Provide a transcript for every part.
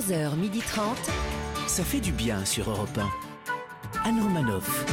11h30. Ça fait du bien sur Europe 1. Anne Romanoff.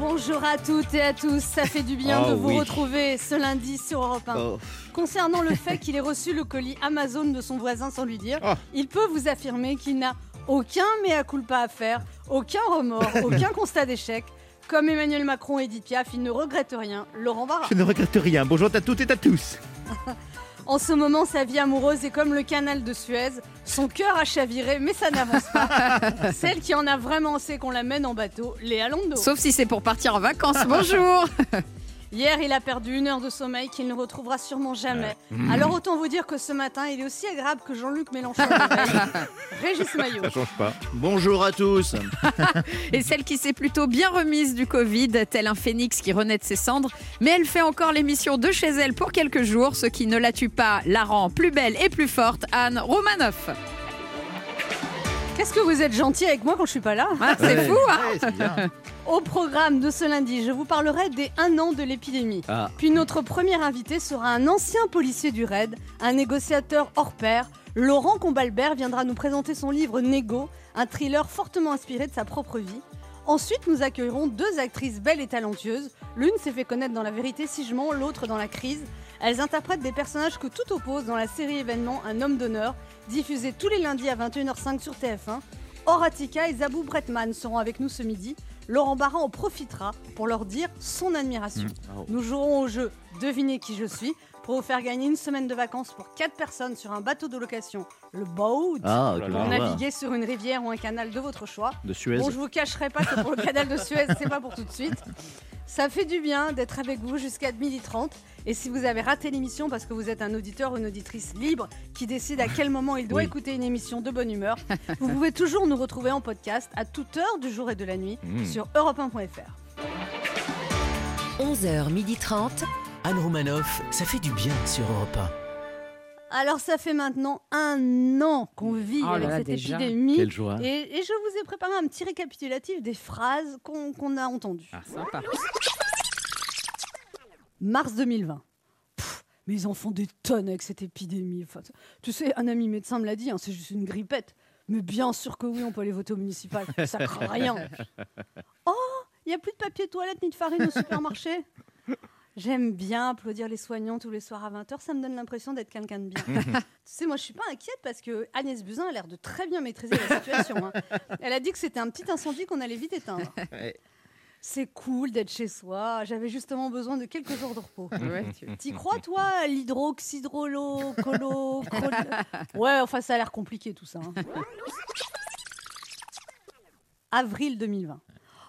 Bonjour à toutes et à tous, ça fait du bien Oh de vous oui. retrouver ce lundi sur Europe 1. Oh. Concernant le fait qu'il ait reçu le colis Amazon de son voisin sans lui dire, Oh. il peut vous affirmer qu'il n'a aucun mea culpa à faire, aucun remords, aucun constat d'échec. Comme Emmanuel Macron et Edith Piaf, il ne regrette rien. Laurent Barra. Je ne regrette rien. Bonjour à toutes et à tous. En ce moment, sa vie amoureuse est comme le canal de Suez. Son cœur a chaviré, mais ça n'avance pas. Celle qui en a vraiment assez qu'on la mène en bateau, Léa Londo. Sauf si c'est pour partir en vacances. Bonjour. Hier, il a perdu une heure de sommeil qu'il ne retrouvera sûrement jamais. Alors autant vous dire que ce matin, il est aussi agréable que Jean-Luc Mélenchon. Régis Maillot. Ça change pas. Bonjour à tous. Et celle qui s'est plutôt bien remise du Covid, tel un phénix qui renaît de ses cendres, mais elle fait encore l'émission de chez elle pour quelques jours. Ce qui ne la tue pas la rend plus belle et plus forte. Anne Romanoff. Qu'est-ce que vous êtes gentil avec moi quand je suis pas là Ah, c'est Ouais. fou, hein Ouais. Au programme de ce lundi, je vous parlerai des 1 an de l'épidémie. Ah. Puis notre premier invité sera un ancien policier du RAID, un négociateur hors pair. Laurent Combalbert viendra nous présenter son livre Négo, un thriller fortement inspiré de sa propre vie. Ensuite, nous accueillerons deux actrices belles et talentueuses. L'une s'est fait connaître dans La vérité si je mens, l'autre dans La crise. Elles interprètent des personnages que tout oppose dans la série événement Un homme d'honneur, diffusée tous les lundis à 21h05 sur TF1. Horatica et Zabou Bretman seront avec nous ce midi. Laurent Barra en profitera pour leur dire son admiration. Nous jouerons au jeu Devinez qui je suis pour vous faire gagner une semaine de vacances pour 4 personnes sur un bateau de location, le boat, Ah, pour naviguer sur une rivière ou un canal de votre choix. De Suez. Bon, je vous cacherai pas que pour le canal de Suez, c'est pas pour tout de suite. Ça fait du bien d'être avec vous jusqu'à 12h30. Et si vous avez raté l'émission parce que vous êtes un auditeur ou une auditrice libre qui décide à quel moment il doit Oui. écouter une émission de bonne humeur, vous pouvez toujours nous retrouver en podcast à toute heure du jour et de la nuit Mmh. sur europe1.fr. 11h30. Anne Romanoff, ça fait du bien sur Europe Alors ça fait maintenant un an qu'on vit Oh là avec là, cette déjà. épidémie. Quelle joie. Et, et je vous ai préparé un petit récapitulatif des phrases qu'on a entendues. Ah, sympa. Mars 2020. Pff, mais ils en font des tonnes avec cette épidémie. Enfin, tu sais, un ami médecin me l'a dit, hein, c'est juste une grippette. Mais bien sûr que oui, on peut aller voter au municipal. Ça craint rien. Oh, il n'y a plus de papier toilette ni de farine au supermarché. J'aime bien applaudir les soignants tous les soirs à 20h. Ça me donne l'impression d'être quelqu'un de bien. tu sais, moi, je suis pas inquiète parce que Agnès Buzyn a l'air de très bien maîtriser la situation. hein. Elle a dit que c'était un petit incendie qu'on allait vite éteindre. Ouais. C'est cool d'être chez soi. J'avais justement besoin de quelques jours de repos. T'y crois, toi, l'hydroxydrolo, colo, colo Ouais, enfin, ça a l'air compliqué tout ça. hein. Avril 2020.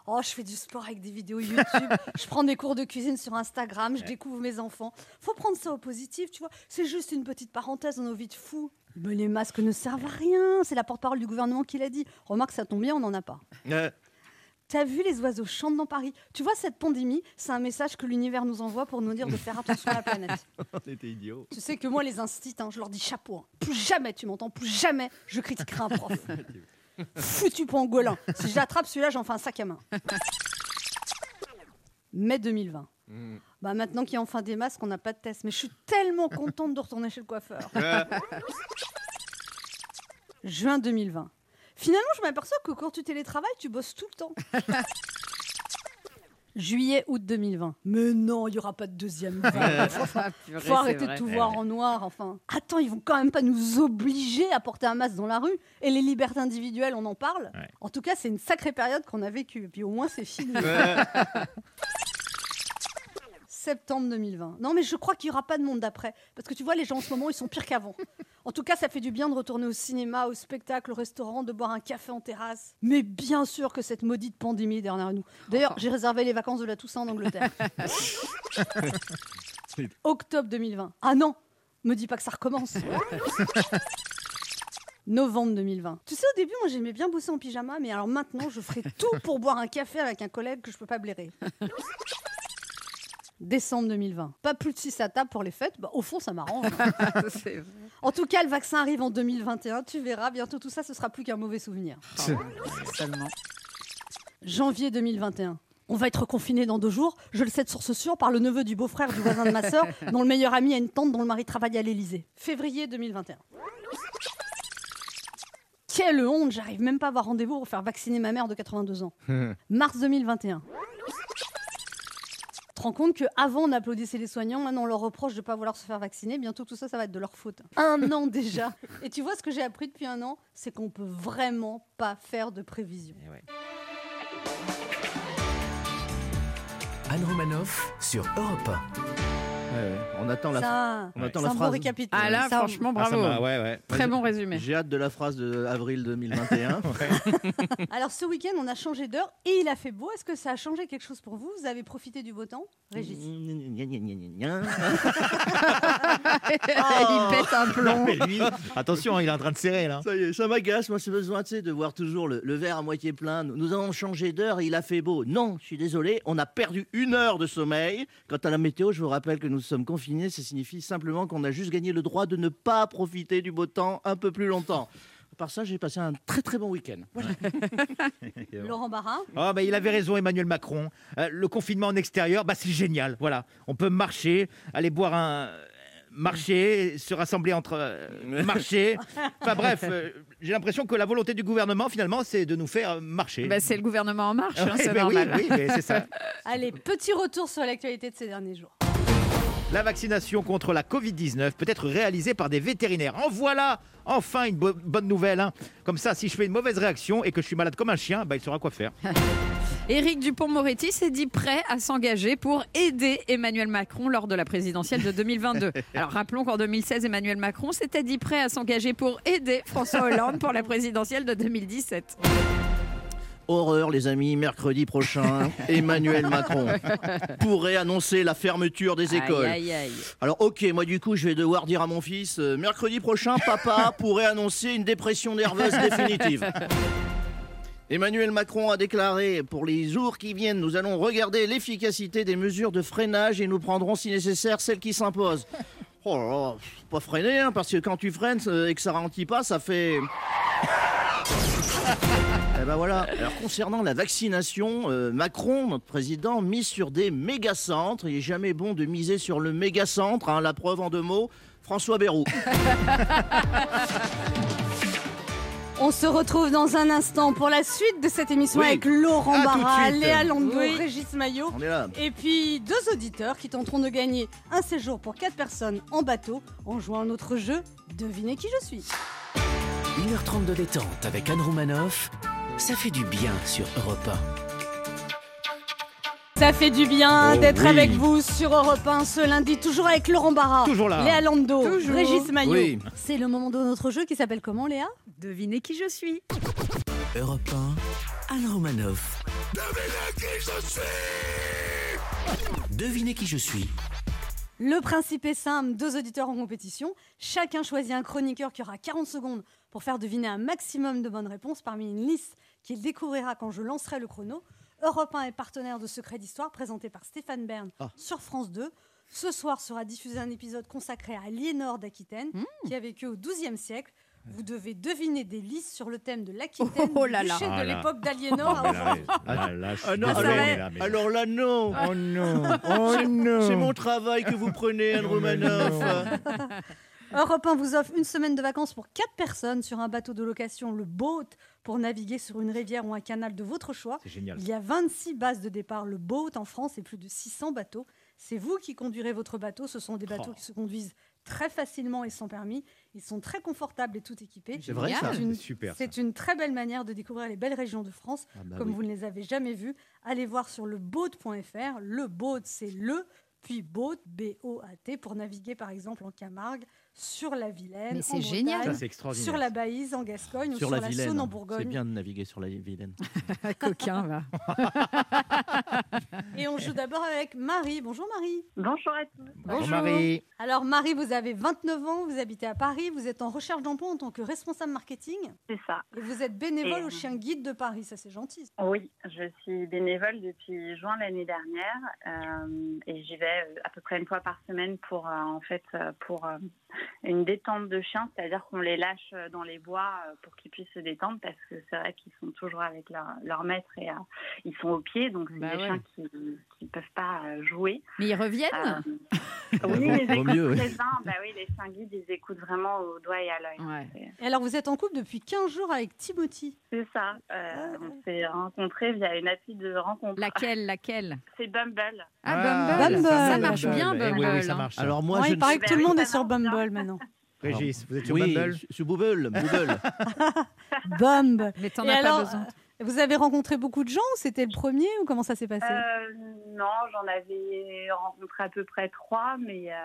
Oh, je fais du sport avec des vidéos YouTube. je prends des cours de cuisine sur Instagram. Je découvre mes enfants. Faut prendre ça au positif, tu vois. C'est juste une petite parenthèse dans nos vies de fous. Mais les masques ne servent à rien. C'est la porte-parole du gouvernement qui l'a dit. Remarque, ça tombe bien, on n'en a pas. T'as vu les oiseaux chantent dans Paris? Tu vois, cette pandémie, c'est un message que l'univers nous envoie pour nous dire de faire attention à la planète. on était idiots. Tu sais que moi, les instits, hein, je leur dis chapeau. hein. Plus jamais, tu m'entends, plus jamais je critiquerai un prof. Foutu pangolin. Si je l'attrape, celui-là, j'en fais un sac à main. Mai 2020. Mm. Bah maintenant qu'il y a enfin des masques, on n'a pas de test. Mais je suis tellement contente de retourner chez le coiffeur. Juin 2020. Finalement, je m'aperçois que quand tu télétravailles, tu bosses tout le temps. Juillet, août 2020. Mais non, il n'y aura pas de deuxième vague. Ah, Faut arrêter de tout voir en noir, enfin. Attends, ils vont quand même pas nous obliger à porter un masque dans la rue. Et les libertés individuelles, on en parle. Ouais. En tout cas, c'est une sacrée période qu'on a vécue. Et puis au moins, c'est fini. Septembre 2020. Non, mais je crois qu'il n'y aura pas de monde d'après. Parce que tu vois, les gens en ce moment, ils sont pires qu'avant. En tout cas, ça fait du bien de retourner au cinéma, au spectacle, au restaurant, de boire un café en terrasse. Mais bien sûr que cette maudite pandémie est derrière nous. D'ailleurs, j'ai réservé les vacances de la Toussaint en Angleterre. Octobre 2020. Ah non, me dis pas que ça recommence. Novembre 2020. Tu sais, au début, moi, j'aimais bien bosser en pyjama, mais alors maintenant, je ferai tout pour boire un café avec un collègue que je peux pas blairer. Décembre 2020. Pas plus de 6 à table pour les fêtes. Bah, au fond, ça m'arrange. hein. En tout cas, le vaccin arrive en 2021. Tu verras, bientôt tout ça, ce sera plus qu'un mauvais souvenir. Seulement. Janvier 2021. On va être confiné dans deux jours. Je le sais de source sûre par le neveu du beau-frère du voisin de ma sœur, dont le meilleur ami a une tante dont le mari travaille à l'Élysée. Février 2021. quelle honte, j'arrive même pas à avoir rendez-vous pour faire vacciner ma mère de 82 ans. Mars 2021. Rends compte qu'avant on applaudissait les soignants, maintenant on leur reproche de ne pas vouloir se faire vacciner, bientôt tout ça ça va être de leur faute. Un an déjà. Et tu vois ce que j'ai appris depuis un an, c'est qu'on peut vraiment pas faire de prévision. Eh ouais. Anne Romanoff sur Europe. On attend la, Ça, on attend c'est la un bon phrase. Ah là, Ça, franchement, Ah, ça bravo. m'a- ouais, ouais. Très bon résumé. J'ai hâte de la phrase de avril 2021. Alors ce week-end on a changé d'heure et il a fait beau. Est-ce que ça a changé quelque chose pour vous? Vous avez profité du beau temps? Régis Gna, gna, gna, gna, gna. Il pète un plomb. Mais lui, attention, il est en train de serrer là. Ça y est, ça m'agace. Moi, j'ai besoin tu sais, de voir toujours le, le verre à moitié plein. Nous, nous avons changé d'heure et il a fait beau. Non, je suis désolé, on a perdu une heure de sommeil. Quant à la météo, je vous rappelle que nous sommes confinés. Ça signifie simplement qu'on a juste gagné le droit de ne pas profiter du beau temps un peu plus longtemps. À part ça, j'ai passé un très très bon week-end. Voilà. Laurent Barra? Oh, bah, il avait raison, Emmanuel Macron. Euh, le confinement en extérieur, bah, c'est génial. Voilà, on peut marcher, aller boire un. Marcher, se rassembler entre. euh, marcher. Enfin bref, euh, j'ai l'impression que la volonté du gouvernement, finalement, c'est de nous faire marcher. Bah, c'est le gouvernement en marche, hein, c'est bah oui, normal. oui, mais c'est ça. Allez, petit retour sur l'actualité de ces derniers jours. La vaccination contre la Covid-19 peut être réalisée par des vétérinaires. En voilà enfin une bo- bonne nouvelle. hein. Comme ça, si je fais une mauvaise réaction et que je suis malade comme un chien, bah, il saura quoi faire. Éric Dupont-Moretti s'est dit prêt à s'engager pour aider Emmanuel Macron lors de la présidentielle de 2022. Alors rappelons qu'en 2016, Emmanuel Macron s'était dit prêt à s'engager pour aider François Hollande pour la présidentielle de 2017. Horreur, les amis, mercredi prochain, Emmanuel Macron pourrait annoncer la fermeture des écoles. Aïe, aïe, aïe. Alors ok, moi du coup je vais devoir dire à mon fils, euh, mercredi prochain, papa pourrait annoncer une dépression nerveuse définitive. Emmanuel Macron a déclaré, pour les jours qui viennent, nous allons regarder l'efficacité des mesures de freinage et nous prendrons si nécessaire celles qui s'imposent. Oh là là, pas freiner, hein, parce que quand tu freines euh, et que ça ralentit pas, ça fait... Eh ben voilà. Alors concernant la vaccination, euh, Macron, notre président, mise sur des méga-centres. Il est jamais bon de miser sur le méga-centre. hein, la preuve en deux mots, François Bayrou. On se retrouve dans un instant pour la suite de cette émission Oui. avec Laurent À Barra. Léa Landau, Oui. Régis Maillot. On est là. Et puis deux auditeurs qui tenteront de gagner un séjour pour quatre personnes en bateau en jouant à notre jeu Devinez qui je suis. 1h30 de détente avec Anne Romanoff, ça fait du bien sur Europe Ça fait du bien Oh d'être oui. avec vous sur Europe 1 ce lundi, toujours avec Laurent Barra, Toujours là. Léa Lando, Toujours. Régis Maillot. Oui. C'est le moment de notre jeu qui s'appelle comment Léa? Devinez qui je suis. 1. Europe 1, Anne Romanoff. Devinez qui je suis. Le principe est simple, deux auditeurs en compétition. Chacun choisit un chroniqueur qui aura 40 secondes pour faire deviner un maximum de bonnes réponses parmi une liste qu'il découvrira quand je lancerai le chrono. Europe 1 est partenaire de Secret d'Histoire présenté par Stéphane Bern Ah. sur France 2. Ce soir sera diffusé un épisode consacré à Aliénor d'Aquitaine qui a vécu au XIIe siècle. Vous devez deviner des listes sur le thème de l'Aquitaine Oh du là là. duché Ah de l'époque d'Aliénor. alors- là, mais- Alors là, non. Oh non, oh non. C'est mon travail que vous prenez, Anne Romanoff. Europe 1 vous offre une semaine de vacances pour 4 personnes sur un bateau de location, le Boat, pour naviguer sur une rivière ou un canal de votre choix. C'est génial. Il y a 26 bases de départ, le Boat en France et plus de 600 bateaux. C'est vous qui conduirez votre bateau. Ce sont des bateaux Oh. qui se conduisent très facilement et sans permis. Ils sont très confortables et tout équipés. C'est vrai, ça C'est une- super. C'est une très belle manière de découvrir les belles régions de France Ah bah comme oui. vous ne les avez jamais vues. Allez voir sur le boat.fr. Le boat, c'est le, puis boat, B-O-A-T, pour naviguer par exemple en Camargue, sur la Vilaine, Mais c'est génial. Bretagne, Ça, c'est extraordinaire. sur la Baïse, en Gascogne, ou Sur sur la Vilaine. Saône, en C'est Bourgogne. bien de naviguer sur la Vilaine. Coquin, va. Et on joue d'abord avec Marie. Bonjour Marie. Bonjour à tous. Bonjour Marie. Alors Marie, vous avez 29 ans, vous habitez à Paris, vous êtes en recherche d'emploi en tant que responsable marketing C'est ça. et vous êtes bénévole Et- au Chien Guide de Paris. Ça, c'est gentil. Oui, je suis bénévole depuis juin l'année dernière euh, et j'y vais euh, à peu près une fois par semaine pour euh, en fait pour euh, une détente de chiens, c'est-à-dire qu'on les lâche euh, dans les bois euh, pour qu'ils puissent se détendre parce que c'est vrai qu'ils sont toujours avec leur, leur maître et euh, ils sont au pied, donc c'est Bah des ouais. chiens qui, qu'ils peuvent pas jouer. Mais ils reviennent? Euh, oui, vaut écoutes mieux, bien. Bah oui, les chiens guides, ils écoutent vraiment au doigt et à l'œil. Ouais. Et alors, vous êtes en couple depuis 15 jours avec Timothy? C'est ça. Euh, on s'est rencontrés via une appli de rencontre. Laquelle Laquelle? C'est Bumble. Ah, Bumble. Bumble. Ça marche bien, Eh Bumble. oui, oui, ça marche. Alors moi, Ouais, je il ne paraît que tout le monde est sur bien. Bumble maintenant. Régis, vous êtes sur oui, Bumble sur Bumble, Bumble. Bumble. Mais t'en Et as alors, pas besoin. Vous avez rencontré beaucoup de gens ou c'était le premier ou comment ça s'est passé? Euh, non, j'en avais rencontré à peu près trois, mais euh,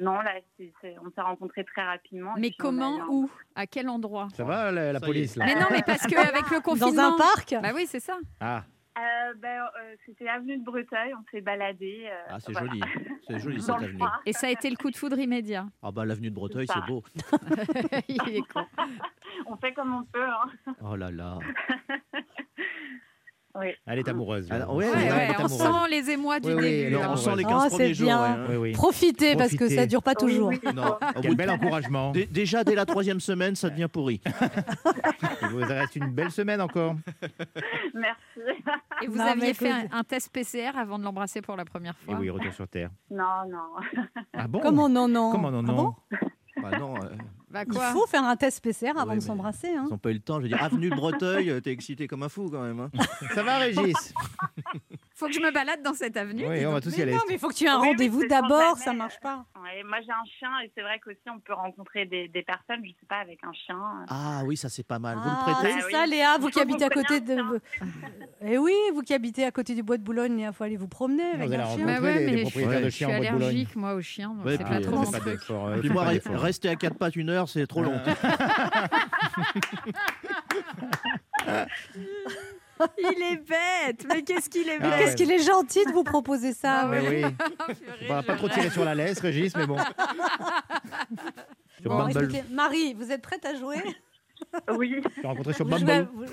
non, là, c'est- c'est- on s'est rencontrés très rapidement. Mais puis on a comment eu un- Où À quel endroit? Ça va, la, la Ça y police, là? Mais non, mais parce qu'avec le confinement. Dans un parc? Bah oui, c'est ça. Ah, Euh, ben, euh, C'était avenue de Breteuil, on s'est baladé. euh, Ah, c'est voilà. joli. C'est joli cette avenue. Et ça a été le coup de foudre immédiat. Ah bah l'avenue de Breteuil, c'est beau. Il est con. On fait comme on peut. Hein. Oh là là. Oui. elle est amoureuse. Alors, ouais, Ouais, on amoureuse. sent les émois du Oui, oui, début. là. on sent les Oh, 15 c'est premiers jours. hein. Oui, oui. Profitez parce que ça dure pas Oui, toujours. oui. Non, Quel bout bel encouragement. Dé- Déjà dès la troisième semaine, ça devient pourri. Il vous reste une belle semaine encore. Merci. Et vous Non, aviez fait un, écoute- un test PCR avant de l'embrasser pour la première Et fois. oui, retour sur Terre. Non, non. Ah bon? Comment non, non Comment non, Ah non bon? Bah non, euh, Bah Il quoi faut faire un test PCR avant Ouais, de s'embrasser. Hein. ils n'ont pas eu le temps. Je veux dire, avenue de Breteuil, euh, t'es excité comme un fou quand même. hein. Ça va, Régis? Faut que je me balade dans cette avenue. Oui, on va tous y aller. non, mais il faut que tu aies un Oui, rendez-vous d'abord, ça marche pas. Ouais, moi, j'ai un chien et c'est vrai qu'aussi, on peut rencontrer des, des personnes, je sais pas, avec un chien. Ah oui, ça c'est pas mal. Vous Ah, le prêtez c'est Ah ça. Léa, vous Il qui habitez à côté de. Eh oui, vous qui habitez à côté du bois de Boulogne, Léa, faut aller vous promener avec un chien. Bah ouais, les, mais les je- propriétaires de Je suis chiens en bois de Boulogne. allergique, moi, aux chiens. donc Ouais, c'est pas euh, trop mon truc. euh, Puis moi, rester à quatre pattes une heure, c'est trop long. Il est bête Mais qu'est-ce qu'il est Ah bête Qu'est-ce qu'il est gentil de vous proposer ça. Ah Mais oui, on va pas trop tirer sur la laisse, Régis, mais bon. Sur. Marie, vous êtes prête à jouer? Oui, je suis rencontré sur vous Bumble. vous,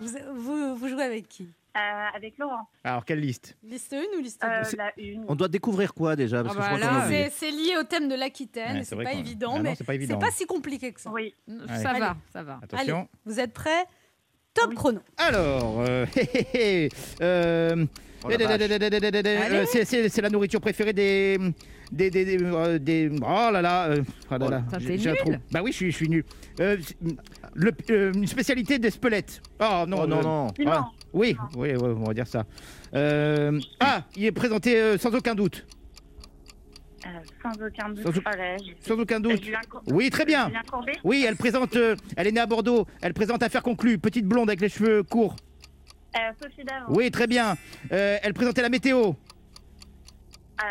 vous- vous- vous jouez avec qui? Euh, avec Laurent. Alors, quelle liste? Liste 1 ou liste 2 Euh, C'est- la une. On doit découvrir quoi déjà? Parce Ah que je bah. C'est c'est lié au thème de l'Aquitaine, Ouais, c'est pas évident, Ah non, mais c'est pas pas si compliqué que ça. Oui. Ça Allez. va, ça va. Attention. Vous êtes prêts? Top Oui. chrono. Alors, euh, hé, hé, hé, euh, Oh la vache. euh, c'est- c'est c'est la nourriture préférée des. Des, des, des, euh, des- oh là là, euh, oh là là, Putain, j'ai- t'es j'ai un nul. trou. Bah oui, je suis, je suis nul. Euh, c'est- le- euh, une spécialité des spelettes. Oh non, Oh non, euh, non. Non. ah, oui, oui, oui, on va dire ça. Euh, ah, il est présenté euh, sans aucun doute. Euh, sans aucun doute. Sans Sans aucun doute. Oui, très bien. Oui, elle présente. euh, elle est née à Bordeaux. Elle présente Affaire conclue. Petite blonde avec les cheveux courts. Euh, Sophie Davant. Oui, très bien. Euh, elle présentait la météo. Euh,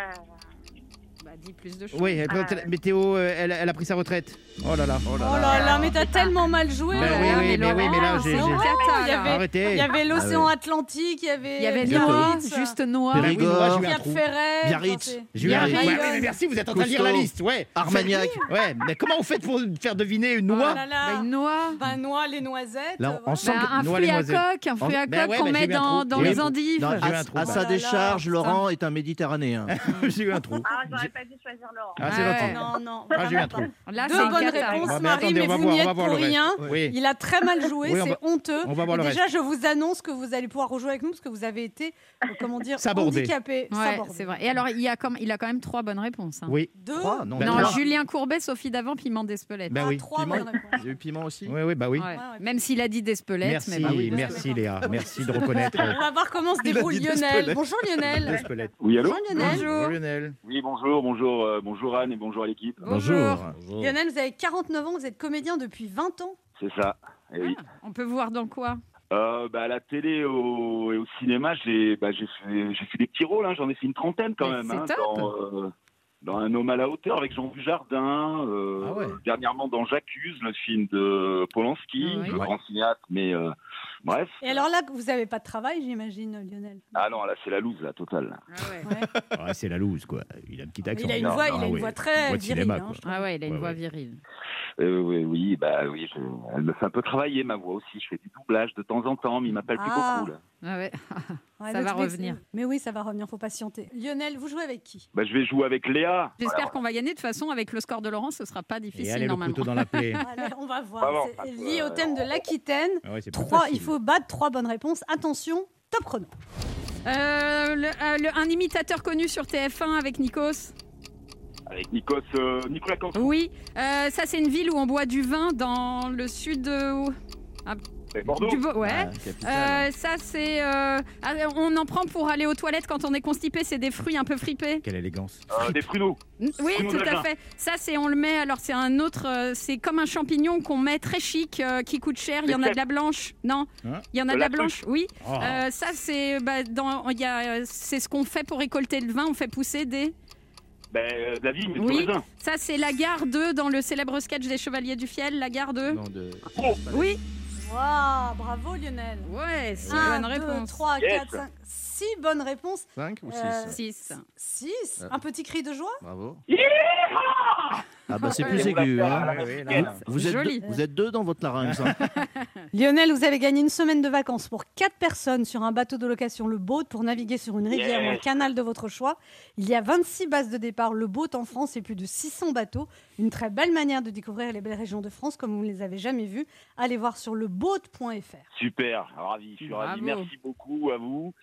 Bah, plus de choses. Oui, elle Ah. météo. euh, elle, elle a pris sa retraite. Oh là là. Oh Oh là là, mais t'as tellement mal joué. Ben oui, mais oui, mais oui, mais là, j'ai. il y là. avait- Arrêtez. Il y avait l'océan Ah Atlantique, il y avait, Il y avait. Noah, Biarritz, juste Noah. Ben oui, moi, j'ai eu un Cap trou. Ferret. Biarritz. enfin, c'est- J'ai eu un- Biarritz. Ouais, ouais, mais merci, vous êtes en train de lire la Cousteau. liste. Ouais. Armagnac. Ouais, mais comment vous faites pour faire deviner une Oh noix là Bah, là. une noix. Ben, noix, les noisettes. Là, euh, voilà. sent Bah, un Noix, fruit à noisettes. coque, un fruit à Ben coque qu'on ben met j'ai eu un dans, trou. dans J'ai eu les un trou. endives. Non, J'ai eu un à, trou, à bah. sa là décharge, là, Laurent est un Méditerranéen. j'ai eu un trou. Ah, j'aurais pas dû choisir Laurent. Ah, c'est ouais. Non, non. Ah, j'ai eu un vraiment trou. Là, Deux c'est bonnes cata. réponses, Bon, Marie, attendez, mais on va vous voir, n'y on va êtes voir pour le reste. rien. Oui. Il a très mal joué, Oui, on c'est va- honteux. on va voir Mais le déjà, je vous annonce que vous allez pouvoir rejouer avec nous parce que vous avez été, euh, comment dire, Sabordé. handicapé. Ouais, sabordé. c'est vrai. Et alors, il, y a comme, il a quand même trois bonnes réponses. hein. Oui. Deux. Trois Non, Ben, Non, trois. Julien Courbet, Sophie Davant, Piment d'Espelette. Ben Ah, oui. trois Piment. bonnes réponses. Il y a eu Piment aussi Oui, oui, bah oui. Ouais. ouais. Même s'il a dit d'Espelette. Merci, mais bah oui. merci Léa. Merci de reconnaître. On va voir comment se Il a débrouille dit des Lionel. Bonjour Lionel. Oui, allô Bonjour Lionel. Bonjour Lionel. Oui, bonjour, bonjour, euh, bonjour Anne et bonjour à l'équipe. Bonjour. Lionel, vous avez 49 ans, vous êtes comédien depuis 20 ans. C'est ça. Eh oui. Ah, on peut voir dans quoi? Euh, bah, à la télé au- et au cinéma, j'ai bah, j'ai fait, j'ai fait des petits rôles, hein, j'en ai fait une trentaine quand Mais même. c'est hein, top. dans, euh, dans Un homme à la hauteur avec Jean Dujardin, euh, Ah ouais. dernièrement dans J'accuse, le film de Polanski, Ah oui. le Ouais. grand cinéaste, mais euh, bref. Et alors là, vous n'avez pas de travail, j'imagine, Lionel. Ah non, là c'est la loose, la totale. Ouais. Ah, c'est la loose, quoi. Il a un petit accent. Il a une voix, non, il a une oui. voix très Voix virile. cinéma, hein. Ah ouais, il a une Ouais, voix ouais. virile. Euh, oui, oui, bah oui, je- elle me fait un peu travailler ma voix aussi. Je fais du doublage de temps en temps, mais il m'appelle plus Ah. beaucoup là. Ah ouais. Ouais, Ça va revenir. Mais oui, ça va revenir, faut patienter. Lionel, vous jouez avec qui? Bah, je vais jouer avec Léa. J'espère qu'on va gagner. De toute façon, avec le score de Laurent, ce sera pas Et difficile le normalement. couteau dans la plaie. Allez, on va voir. bon, C'est lié au thème de l'Aquitaine. Ah ouais, Trois, il faut battre trois bonnes réponses. Attention, top chrono. Euh, le- euh, le- un imitateur connu sur TF1 avec Nikos. Avec Nikos, euh, Nicolas Canson. Oui. Euh, ça, c'est une ville où on boit du vin dans le sud de. C'est Bordeaux. Du Bo- ouais. Ah. Euh, ça, c'est. euh, ah, on en prend pour aller aux toilettes quand on est constipé. C'est des fruits un peu fripés. Quelle élégance. Euh, des pruneaux. Oui, Pruneaux tout à fait. Ça, c'est on le met. Alors, c'est un autre. euh, c'est comme un champignon qu'on met très chic, euh, qui coûte cher. Il y en a de la blanche. Non. Hein Il y en a De la la blanche. Oui. Oh. Euh, ça, c'est. bah, dans. Il y a. euh, C'est ce qu'on fait pour récolter le vin. On fait pousser des. Ben, euh, de la vigne, Oui. du raisin. Ça, c'est la garde dans le célèbre sketch des Chevaliers du Fiel. La garde. Non, de- Oui. Waouh, bravo Lionel. Ouais, c'est 1, une bonne 2, réponse. 3, Yes. 4, 5, 6 bonnes réponses. 5 ou 6 Euh, 6. 6. Ouais. Un petit cri de joie? Bravo. Yeah Ah bah c'est plus aigu. Hein. Vous, êtes Joli. deux, vous êtes deux dans votre larynx. hein. Lionel, vous avez gagné une semaine de vacances pour 4 personnes sur un bateau de location, le boat, pour naviguer sur une rivière ou un canal de votre choix. Il y a 26 bases de départ, le boat en France et plus de 600 bateaux. Une très belle manière de découvrir les belles régions de France comme vous ne les avez jamais vues. Allez voir sur le boat.fr. Super, ravi, je suis ravi. Bravo. Merci beaucoup à vous.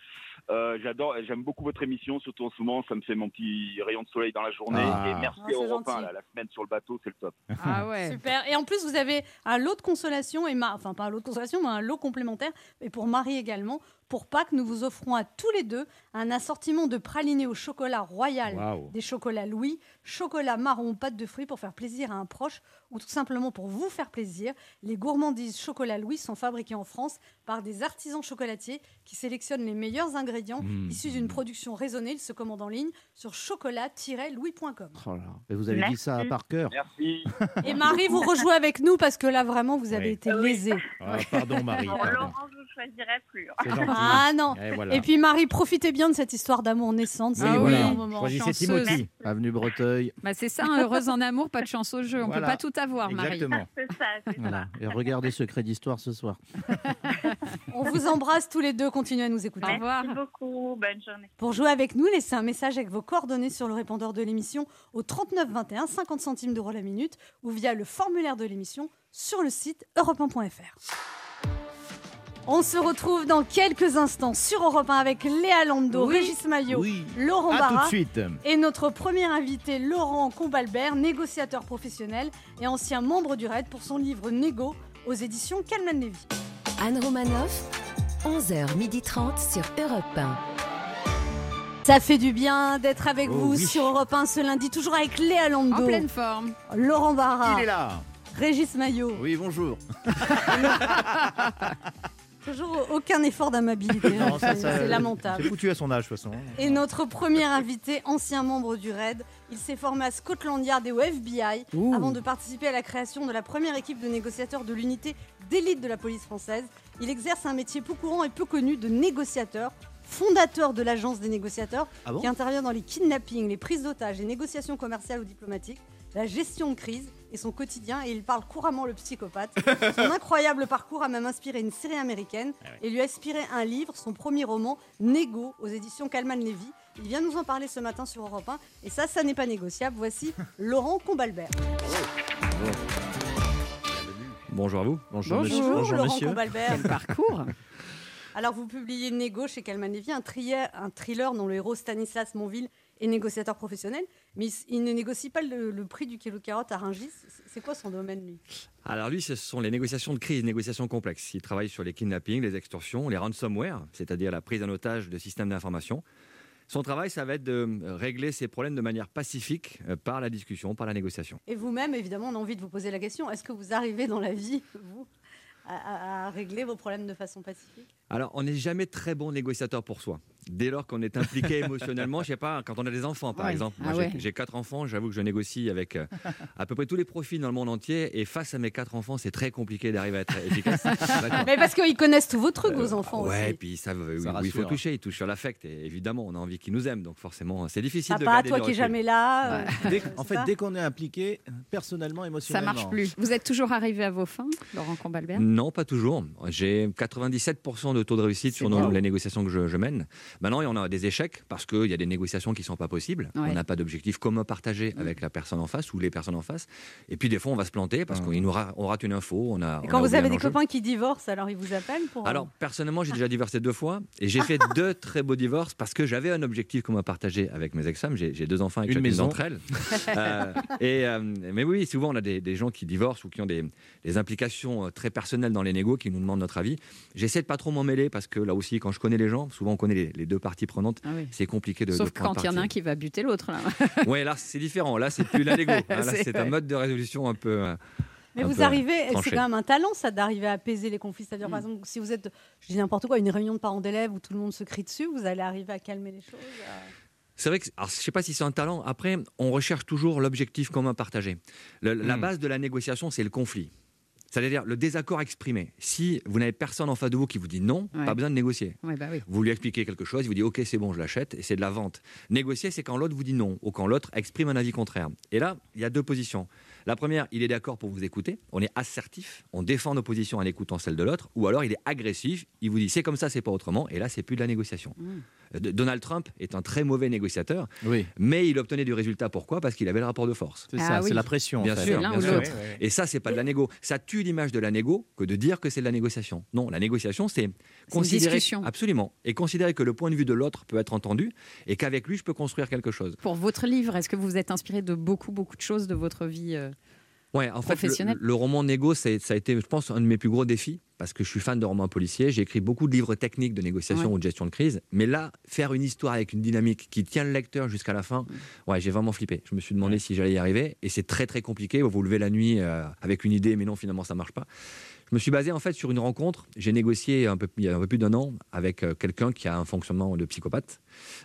Euh, J'adore, j'aime beaucoup votre émission, surtout en ce moment, ça me fait mon petit rayon de soleil dans la journée. Ah. Et merci Ah, aux Europe là, la semaine sur le bateau, c'est le top. Ah ouais. Super. Et en plus, vous avez un lot de consolation, et ma- enfin pas un lot de consolation, mais un lot complémentaire, et pour Marie également. Pour Pâques, nous vous offrons à tous les deux un assortiment de pralinés au chocolat royal, Waouh. des chocolats Louis, chocolat marron, pâte de fruits pour faire plaisir à un proche ou tout simplement pour vous faire plaisir. Les gourmandises chocolat Louis sont fabriquées en France par des artisans chocolatiers qui sélectionnent les meilleurs ingrédients Mmh. issus d'une production raisonnée. Ils se commandent en ligne sur chocolat-louis.com. Oh là. Vous avez dit ça Merci. par cœur. Merci. Et Marie, vous rejouez avec nous parce que là, vraiment, vous avez Oui. été Oui. lésée. Ah, pardon, Marie. Bon, pardon. Laurent, je ne choisirai plus. C'est gentil. Ah non. Et voilà. Et puis Marie, profitez bien de cette histoire d'amour naissante. C'est Oui, voilà. moment. Choisissez. Timothy. Avenue Breteuil. Bah, c'est ça, hein, heureuse en amour, pas de chance au jeu. On Voilà. peut pas tout avoir, Marie. Exactement. C'est ça, c'est Voilà. Et regardez Secret d'Histoire ce soir. On vous embrasse tous les deux. Continuez à nous écouter. Au ça. revoir. Merci beaucoup. Bonne journée. Pour jouer avec nous, laissez un message avec vos coordonnées sur le répondeur de l'émission au 39 21, 50 centimes d'euros la minute ou via le formulaire de l'émission sur le site europe1.fr. On se retrouve dans quelques instants sur Europe 1 avec Léa Lando, Oui. Régis Maillot, Oui. Laurent À tout de Barra suite. et notre premier invité Laurent Combalbert, négociateur professionnel et ancien membre du RAID pour son livre Négo aux éditions Calman Levy. Anne Romanoff, 11h30 sur Europe 1. Ça fait du bien d'être avec Oh vous oui. sur Europe 1 ce lundi, toujours avec Léa En Lando, pleine forme. Laurent Barra, Il est là. Régis Maillot. Oui, bonjour. Toujours aucun effort d'amabilité, hein, Non, ça, c'est ça, c'est C'est lamentable. foutu à son âge, de toute façon. Et notre premier invité, ancien membre du RAID, il s'est formé à Scotland Yard et au FBI Ouh. avant de participer à la création de la première équipe de négociateurs de l'unité d'élite de la police française. Il exerce un métier peu courant et peu connu de négociateur, fondateur de l'agence des négociateurs, Ah bon qui intervient dans les kidnappings, les prises d'otages, les négociations commerciales ou diplomatiques, la gestion de crise et son quotidien. Et il parle couramment le psychopathe. Son incroyable parcours a même inspiré une série américaine et lui a inspiré un livre, son premier roman, Négo, aux éditions Calman Levy. Il vient nous en parler ce matin sur Europe 1. Et ça, ça n'est pas négociable. Voici Laurent Combalbert. Bonjour à vous. Bonjour, Bonjour. monsieur. Bonjour, Laurent monsieur. Combalbert. Quel parcours. Alors, vous publiez Négo chez Calman Levy, un, thriller- un thriller dont le héros Stanislas Monville est négociateur professionnel, mais il, ne négocie pas le, le prix du kilo de carotte à Rungis. C'est- quoi son domaine, lui? Alors lui, ce sont les négociations de crise, négociations complexes. Il travaille sur les kidnappings, les extorsions, les ransomware, c'est-à-dire la prise en otage de systèmes d'information. Son travail, ça va être de euh, régler ces problèmes de manière pacifique euh, par la discussion, par la négociation. Et vous-même, évidemment, on a envie de vous poser la question est-ce que vous arrivez dans la vie, vous, à, à- à régler vos problèmes de façon pacifique? Alors, on n'est jamais très bon négociateur pour soi. Dès lors qu'on est impliqué émotionnellement, je sais pas, quand on a des enfants, par Ouais. exemple. Ah Moi, j'ai- ouais. j'ai quatre enfants, j'avoue que je négocie avec euh, à peu près tous les profils dans le monde entier. Et face à mes quatre enfants, c'est très compliqué d'arriver à être efficace. Mais parce qu'ils connaissent tous vos trucs, vos enfants Ouais, aussi. puis ils savent euh, Ça où il faut toucher, ils touchent sur l'affect. Et évidemment, on a envie qu'ils nous aiment, donc forcément, c'est difficile de Papa, garder toi qui es recul. jamais là. euh, Dès- en fait, ça dès qu'on est impliqué, personnellement, Ça émotionnellement. marche plus. Vous êtes toujours arrivé à vos fins, Laurent Combalbert? Non, pas toujours. J'ai 97% de de taux de réussite sur nos- les négociations que je, je mène. Maintenant, il y en a des échecs parce qu'il y a des négociations qui ne sont pas possibles. Ouais. On n'a pas d'objectif commun partagé avec la personne en face ou les personnes en face. Et puis, des fois, on va se planter parce qu'on nous ra- on rate une info. On a, Et on quand a vous avez des enjeu. copains qui divorcent, alors ils vous appellent pour. Alors, personnellement, j'ai déjà divorcé deux fois et j'ai fait deux très beaux divorces parce que j'avais un objectif commun partagé avec mes ex-femmes. J'ai deux enfants avec Une chacune maison. d'entre elles. Euh, et, euh, mais oui, souvent, on a des, des gens qui divorcent ou qui ont des, des implications euh, très personnelles dans les négos qui nous demandent notre avis. J'essaie de pas trop m'en parce que là aussi, quand je connais les gens, souvent on connaît les, les deux parties prenantes, Ah oui. c'est compliqué de. Sauf de quand il y en a un qui va buter l'autre. Ouais, là, c'est différent. Là, c'est plus la négo. Hein, Là, C'est- un mode de résolution un peu. euh, Mais vous arrivez, c'est quand même un talent, ça, d'arriver à apaiser les conflits. C'est-à-dire, Mm. par exemple, si vous êtes, je dis n'importe quoi, une réunion de parents d'élèves où tout le monde se crie dessus, vous allez arriver à calmer les choses. euh. C'est vrai que, alors, je ne sais pas si c'est un talent. Après, on recherche toujours l'objectif commun partagé. Le- La Hmm. base de la négociation, c'est le conflit. C'est-à-dire le désaccord exprimé. Si vous n'avez personne en face de vous qui vous dit non, Ouais. pas besoin de négocier. Ouais, bah oui. Vous lui expliquez quelque chose, il vous dit OK, c'est bon, je l'achète, et c'est de la vente. Négocier, c'est quand l'autre vous dit non, ou quand l'autre exprime un avis contraire. Et là, il y a deux positions. La première, il est d'accord pour vous écouter, on est assertif, on défend nos positions en écoutant celle de l'autre, ou alors il est agressif, il vous dit c'est comme ça, c'est pas autrement, et là, c'est plus de la négociation. Euh, D- Donald Trump est un très mauvais négociateur, Oui, mais il obtenait du résultat. Pourquoi? Parce qu'il avait le rapport de force. c'est Ah ça, oui. c'est la pression. en Bien fait. sûr, l'un bien ou sûr. l'autre. Et ça, c'est pas de la négo. Ça tue l'image de la négo que de dire que c'est de la négociation. Non, la négociation, c'est considérer discussion. absolument et considérer que le point de vue de l'autre peut être entendu et qu'avec lui, je peux construire quelque chose. Pour votre livre, est-ce que vous vous êtes inspiré de beaucoup, beaucoup de choses de votre vie euh, Ouais, en fait, le, Professionnel. le roman Négo, ça a été, je pense, un de mes plus gros défis parce que je suis fan de romans policiers. J'ai écrit beaucoup de livres techniques de négociation Ouais. ou de gestion de crise. Mais là, faire une histoire avec une dynamique qui tient le lecteur jusqu'à la fin, ouais, j'ai vraiment flippé. Je me suis demandé si j'allais y arriver. Et c'est très, très compliqué. Vous vous levez la nuit euh, avec une idée, mais non, finalement, ça marche pas. Je me suis basé en fait sur une rencontre. J'ai négocié un peu, il y a un peu plus d'un an avec euh, quelqu'un qui a un fonctionnement de psychopathe.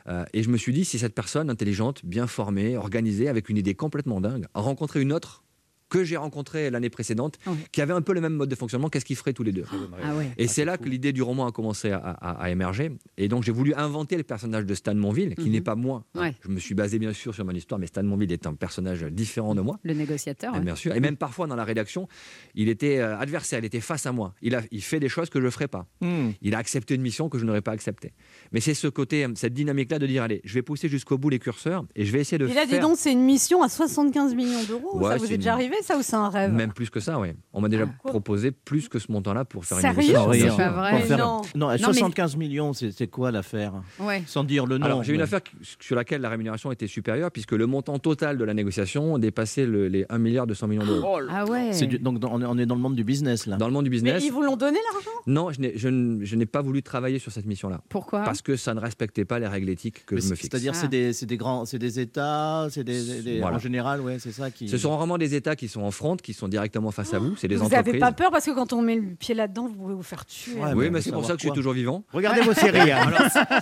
Euh, et je me suis dit, si cette personne intelligente, bien formée, organisée, avec une idée complètement dingue, a rencontré une autre que j'ai rencontrée l'année précédente, Ouais. qui avait un peu le même mode de fonctionnement, qu'est-ce qu'ils feraient tous les deux Ah ouais. Et c'est là que l'idée du roman a commencé à, à- à émerger. Et donc j'ai voulu inventer le personnage de Stan Monville, qui Mhm. n'est pas moi. Ouais. Je me suis basé bien sûr sur mon histoire, mais Stan Monville est un personnage différent de moi. Le négociateur. ouais. Bien sûr. Et même parfois dans la rédaction, il était euh, adversaire, il était face à moi. Il, a, il fait des choses que je ne ferais pas. Hmm. Il a accepté une mission que je n'aurais pas acceptée. Mais c'est ce côté, euh, cette dynamique-là de dire allez, je vais pousser jusqu'au bout les curseurs et je vais essayer de Et là, dis faire. donc, c'est une mission à 75 millions d'euros. Ouais, ça vous est déjà une- ça, ou c'est un rêve Même plus que ça, oui. On m'a déjà Ah. proposé plus que ce montant-là pour faire Sérieux une négociation. C'est Rien. pas vrai. Mais faire- non. Non, mais- 75 millions, c'est c'est quoi l'affaire Ouais. Sans dire le nom. Alors, j'ai une mais- affaire sur laquelle la rémunération était supérieure, puisque le montant total de la négociation dépassait le- les 1 milliard 200 millions d'euros. Ah ouais. Du- donc dans- on est- on est dans le monde du business là. Dans le monde du Mais business, ils vous l'ont donné, l'argent? Non, je n'ai- pas voulu travailler sur cette mission-là, Pourquoi? Parce que ça ne respectait pas les règles éthiques que Mais je me fixe. C'est-à-dire Ah. c'est des, c'est des grands, c'est des États, c'est des, des- des- Voilà. en général, ouais, c'est ça qui. Ce sont vraiment des États qui sont en front, qui sont directement face à vous, c'est des Vous n'avez entreprises. pas peur parce que quand on met le pied là-dedans, vous pouvez vous faire tuer. Ouais, Oui, mais c'est pour ça que je suis toujours vivant. Regardez vos séries. hein.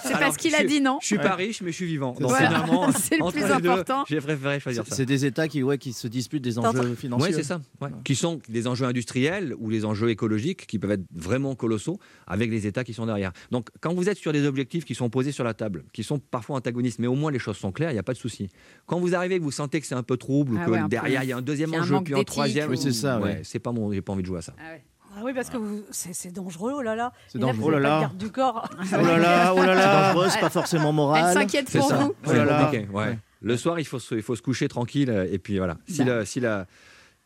C'est parce qu'il a dit non. Je suis pas riche, mais je suis vivant. Donc Voilà. finalement, C'est le plus les important. J'ai préféré C'est choisir ça. c'est des États qui, ouais, qui se disputent des enjeux financiers. Oui, c'est ça. ouais. Qui sont des enjeux industriels ou des enjeux écologiques qui peuvent être vraiment colossaux avec les États qui sont derrière. Donc, quand vous êtes sur des objectifs qui sont posés sur la table, qui sont parfois antagonistes, mais au moins les choses sont claires, il n'y a pas de souci. Quand vous arrivez et que vous sentez que c'est un peu trouble ou Ah que ouais, derrière il y a un deuxième enjeu manque puis d'éthique troisième, Oui, c'est ça, ouais. c'est pas mon, j'ai pas envie de jouer à ça. Ah ouais. Ah oui, parce que vous- c'est c'est dangereux, oh là là. C'est Et là, dangereux. Oh là pas là. de garde du corps. Oh là là, oh là C'est là. dangereux, c'est pas forcément Elle moral. s'inquiète C'est pour ça. vous. Oh là là. compliqué, ouais. Le soir, il faut, se, il faut se coucher tranquille et puis voilà. Si, Bah. la, si, la,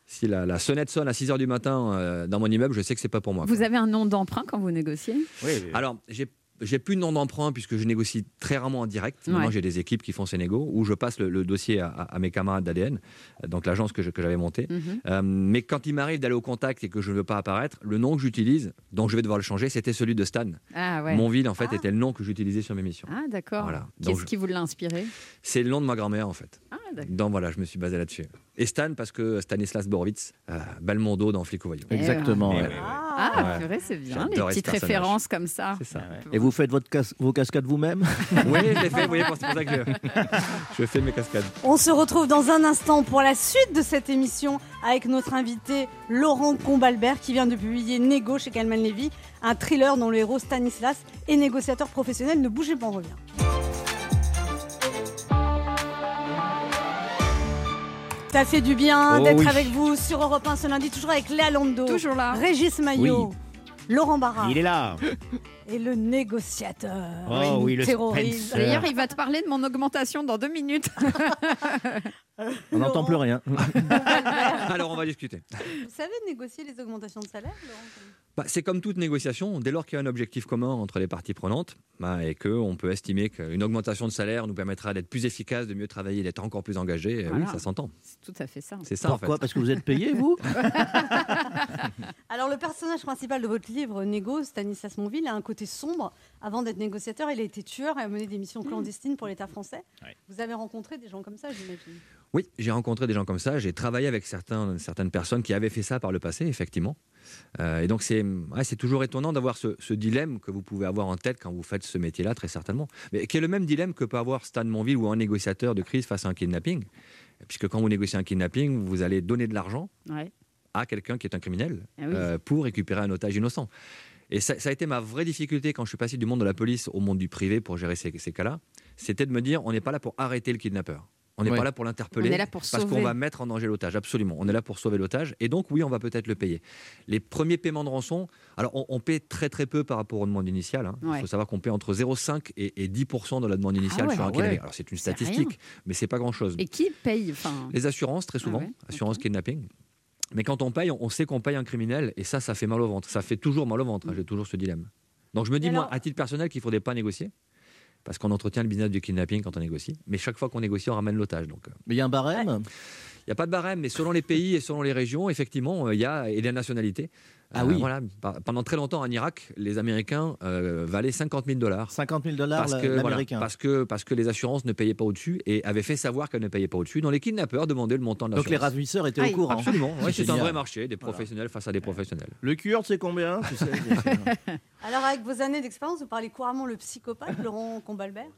si la, la sonnette sonne à 6 h du matin euh, dans mon immeuble, je sais que c'est pas pour moi. Vous avez un nom d'emprunt quand vous négociez? Oui, oui. Alors, j'ai j'ai plus de nom d'emprunt puisque je négocie très rarement en direct. Ouais. Maintenant, j'ai des équipes qui font ces négos où je passe le, le dossier à, mes camarades d'ADN, donc l'agence que j'avais montée. Mhm. Euh, mais quand il m'arrive d'aller au contact et que je ne veux pas apparaître, le nom que j'utilise, donc je vais devoir le changer, c'était celui de Stan. Ah ouais. Monville, en fait, Ah. était le nom que j'utilisais sur mes missions. Ah d'accord. Voilà. Qu'est-ce qui vous l'a inspiré? C'est le nom de ma grand-mère, en fait. Ah. Donc voilà, je me suis basé là-dessus. Et Stan, parce que Stanislas Borowitz, euh, Belmondo dans Flic au voyou. Exactement. Eh ouais. ouais. Ah, c'est bien, les ce petites personnage. références comme ça. C'est ça. Et vous faites votre cas- vos cascades vous-même? Oui, je l'ai fait, vous voyez, c'est pour ça que je, je fais mes cascades. On se retrouve dans un instant pour la suite de cette émission avec notre invité Laurent Combalbert qui vient de publier Négo chez Calman Levy, un thriller dont le héros Stanislas est négociateur professionnel. Ne bougez pas, on revient. Ça fait du bien Oh d'être oui. avec vous sur Europe 1 ce lundi, toujours avec Léa Lando, Toujours là. Régis Maillot, Laurent Barra Il est là. est le négociateur. Oh oui, le terroriste. Spencer. D'ailleurs, il va te parler de mon augmentation dans deux minutes. On n'entend plus rien. Alors on va discuter. Vous savez négocier les augmentations de salaire, Laurent Bah, c'est comme toute négociation, dès lors qu'il y a un objectif commun entre les parties prenantes bah, et qu'on peut estimer qu'une augmentation de salaire nous permettra d'être plus efficace, de mieux travailler, d'être encore plus engagé, euh, oui, ça s'entend. C'est tout à fait ça. C'est ça Pourquoi? en fait. Parce que vous êtes payé, vous? Alors, le personnage principal de votre livre, Négo, Stanislas Monville, a un côté sombre. Avant d'être négociateur, il a été tueur et a mené des missions clandestines pour l'État français. Ouais. Vous avez rencontré des gens comme ça, j'imagine? Oui, j'ai rencontré des gens comme ça, j'ai travaillé avec certains, certaines personnes qui avaient fait ça par le passé, effectivement. Euh, et donc c'est ouais, toujours étonnant d'avoir ce, ce dilemme que vous pouvez avoir en tête quand vous faites ce métier-là, très certainement. Mais qui est le même dilemme que peut avoir Stan Monville ou un négociateur de crise face à un kidnapping. Puisque quand vous négociez un kidnapping, vous allez donner de l'argent Ouais. à quelqu'un qui est un criminel Ah oui. euh, pour récupérer un otage innocent. Et ça, ça a été ma vraie difficulté quand je suis passé du monde de la police au monde du privé pour gérer ces, ces cas-là. C'était de me dire, on n'est pas là pour arrêter le kidnappeur. On n'est pas là pour l'interpeller. On est là pour parce sauver. qu'on va mettre en danger l'otage. Absolument. On est là pour sauver l'otage. Et donc, oui, on va peut-être le payer. Les premiers paiements de rançon, alors on, on paie très très peu par rapport aux demandes initiales. hein. Il Ouais. faut savoir qu'on paie entre 0,5 et, et 10% de la demande initiale ouais. sur un Ah kidnapping. ouais. Alors c'est une statistique, mais c'est pas grand-chose. Et qui paye enfin, Les assurances, très souvent, Ah ouais, assurance ok. kidnapping. Mais quand on paye, on on sait qu'on paye un criminel, et ça, ça fait mal au ventre. Ça fait toujours mal au ventre. hein, J'ai toujours ce dilemme. Donc je me dis, moi, à titre personnel, qu'il ne faudrait pas négocier, parce qu'on entretient le business du kidnapping quand on négocie. Mais chaque fois qu'on négocie, on ramène l'otage. Donc euh, Mais il y a un barème? N'y a pas de barème, mais selon les pays et selon les régions, effectivement, euh, il y a et les nationalités. Ah Euh, oui. Voilà. Par- Pendant très longtemps, en Irak, les Américains euh, valaient 50 000 dollars. 50 000 dollars Parce que, voilà, l'américain. parce, que, parce que les assurances ne payaient pas au-dessus et avaient fait savoir qu'elles ne payaient pas au-dessus. Donc les kidnappeurs demandaient le montant de Donc les l'assurance. ravisseurs étaient Ah, au courant. Absolument, ouais, c'est un vrai marché, des professionnels face à des professionnels. Le kurde, c'est combien tu sais Alors, avec vos années d'expérience, vous parlez couramment le psychopathe, Laurent Combalbert,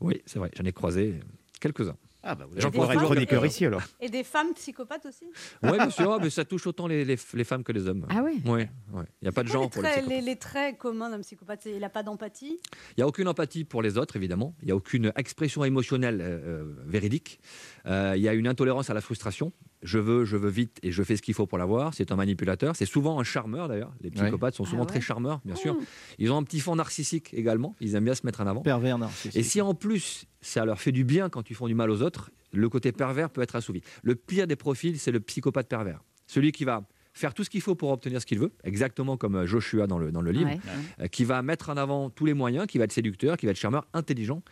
Oui, c'est vrai, j'en ai croisé quelques-uns. Ah bah, vous J'en prends être chroniqueur ici alors. et des femmes psychopathes aussi. Oui, bien sûr, mais ça touche autant les, les- les femmes que les hommes. Ah ouais Oui, il n'y a pas de genre les pour les traits, psychopathes. les, les traits communs d'un psychopathe c'est- Il n'a pas d'empathie. Il n'y a aucune empathie pour les autres, évidemment. Il n'y a aucune expression émotionnelle euh, euh, véridique. Euh, il y a une intolérance à la frustration. Je veux, je veux vite et je fais ce qu'il faut pour l'avoir. C'est un manipulateur. C'est souvent un charmeur, d'ailleurs. Les psychopathes sont Ah souvent ouais très charmeurs, bien sûr. Mmh. Ils ont un petit fond narcissique également. Ils aiment bien se mettre en avant. Pervers narcissique. Et si en plus ça leur fait du bien quand ils font du mal aux autres, le côté pervers peut être assouvi. Le pire des profils, c'est le psychopathe pervers. Celui qui va faire tout ce qu'il faut pour obtenir ce qu'il veut, exactement comme euh, Joshua dans le, dans le livre, Ouais. euh, qui va mettre en avant tous les moyens, qui va être séducteur, qui va être charmeur, intelligent,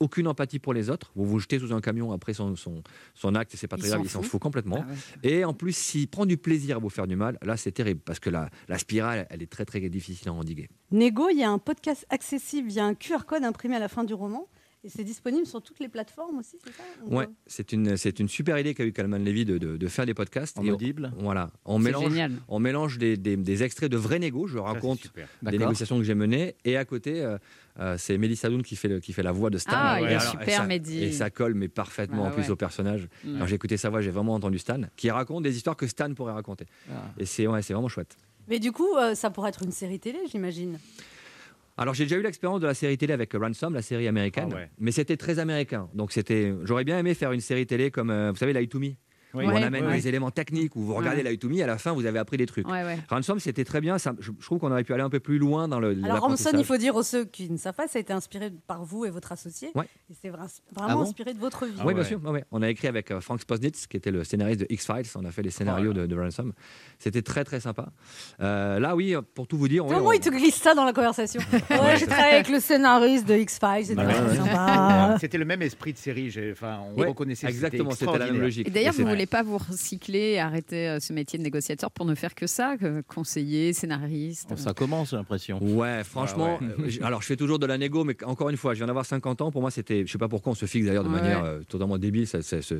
aucune empathie pour les autres. Vous vous jetez sous un camion après son, son, son acte, et c'est pas très grave, il s'en fout. fout complètement. Ah ouais. Et en plus, s'il prend du plaisir à vous faire du mal, là c'est terrible, parce que la, la spirale, elle est très très difficile à endiguer. Nego, il y a un podcast accessible via un QR code imprimé à la fin du roman. Et c'est disponible sur toutes les plateformes aussi, c'est ça peut- c'est une, c'est une super idée qu'a eu Calman Levy de, de, de faire des podcasts. En Et on- Voilà, on C'est mélange, génial. on mélange des, des- des extraits de vrais négos. Je raconte des négociations que j'ai menées. Et à côté, euh, euh, c'est Mélissa Sadoun qui fait, le- qui fait la voix de Stan. Ah, il Et est super, et ça, Mehdi. Et ça colle, mais parfaitement Ah en plus ouais. au personnage. Mm. Quand j'ai écouté sa voix, j'ai vraiment entendu Stan, qui raconte des histoires que Stan pourrait raconter. Ah. Et c'est ouais, c'est vraiment chouette. Mais du coup, euh, ça pourrait être une série télé, j'imagine. Alors j'ai déjà eu l'expérience de la série télé avec Ransom, la série américaine, Ah ouais. mais c'était très américain. Donc c'était, j'aurais bien aimé faire une série télé comme, euh, vous savez, to Me, Oui. où on amène ouais. des éléments techniques, où vous regardez to Me, à la fin vous avez appris des trucs. Ouais, ouais. Ransom, c'était très bien. Ça, je, je trouve qu'on aurait pu aller un peu plus loin dans le. Alors. Ramson, il faut dire aux ceux qui ne savent pas, ça a été inspiré par vous et votre associé. Ouais. Et c'est vra- Ah vraiment bon inspiré de votre vie. Ah oui, ouais. bien sûr. ouais, ouais. On a écrit avec euh, Frank Sposnitz, qui était le scénariste de X-Files. On a fait les scénarios de, de Ransom. C'était très, très sympa. Euh, là, oui, pour tout vous dire. Comment on- il te glisse ça dans la conversation Ouais, j'ai travaillé avec le scénariste de X-Files, c'était. C'était le même esprit de série. Enfin, on reconnaissait. Exactement, c'était la même logique. Et d'ailleurs, vous voulez pas vous recycler et arrêter euh, ce métier de négociateur pour ne faire que ça, conseiller, scénariste Oh, Ça commence, j'ai l'impression. Ouais, franchement. Ah ouais. euh, alors, je fais toujours de la négo, mais encore une fois, je viens d'avoir 50 ans. Pour moi, c'était. Je sais pas pourquoi on se fixe d'ailleurs de Ouais. manière euh, totalement débile, ça- c'est ce,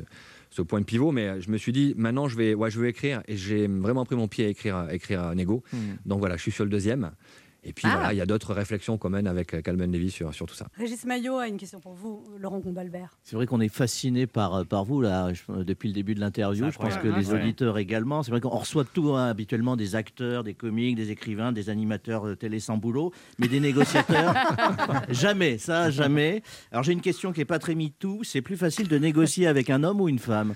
ce point de pivot. Mais euh, je me suis dit, maintenant, je vais, ouais, je vais écrire. Et j'ai vraiment pris mon pied à écrire, à écrire à négo. Hmm. Donc voilà, je suis sur le deuxième. Et puis Ah. voilà, il y a d'autres réflexions qu'on mène avec euh, Calman Levy sur, sur tout ça. Régis Maillot a une question pour vous, Laurent Combalbert. C'est vrai qu'on est fasciné par, euh, par vous là, je- euh, depuis le début de l'interview. Je pense que les Ouais. auditeurs également. C'est vrai qu'on reçoit tout hein, habituellement des acteurs, des comiques, des écrivains, des animateurs euh, télé sans boulot, mais des négociateurs, jamais, ça, jamais. Alors j'ai une question qui n'est pas très MeToo. C'est plus facile de négocier avec un homme ou une femme?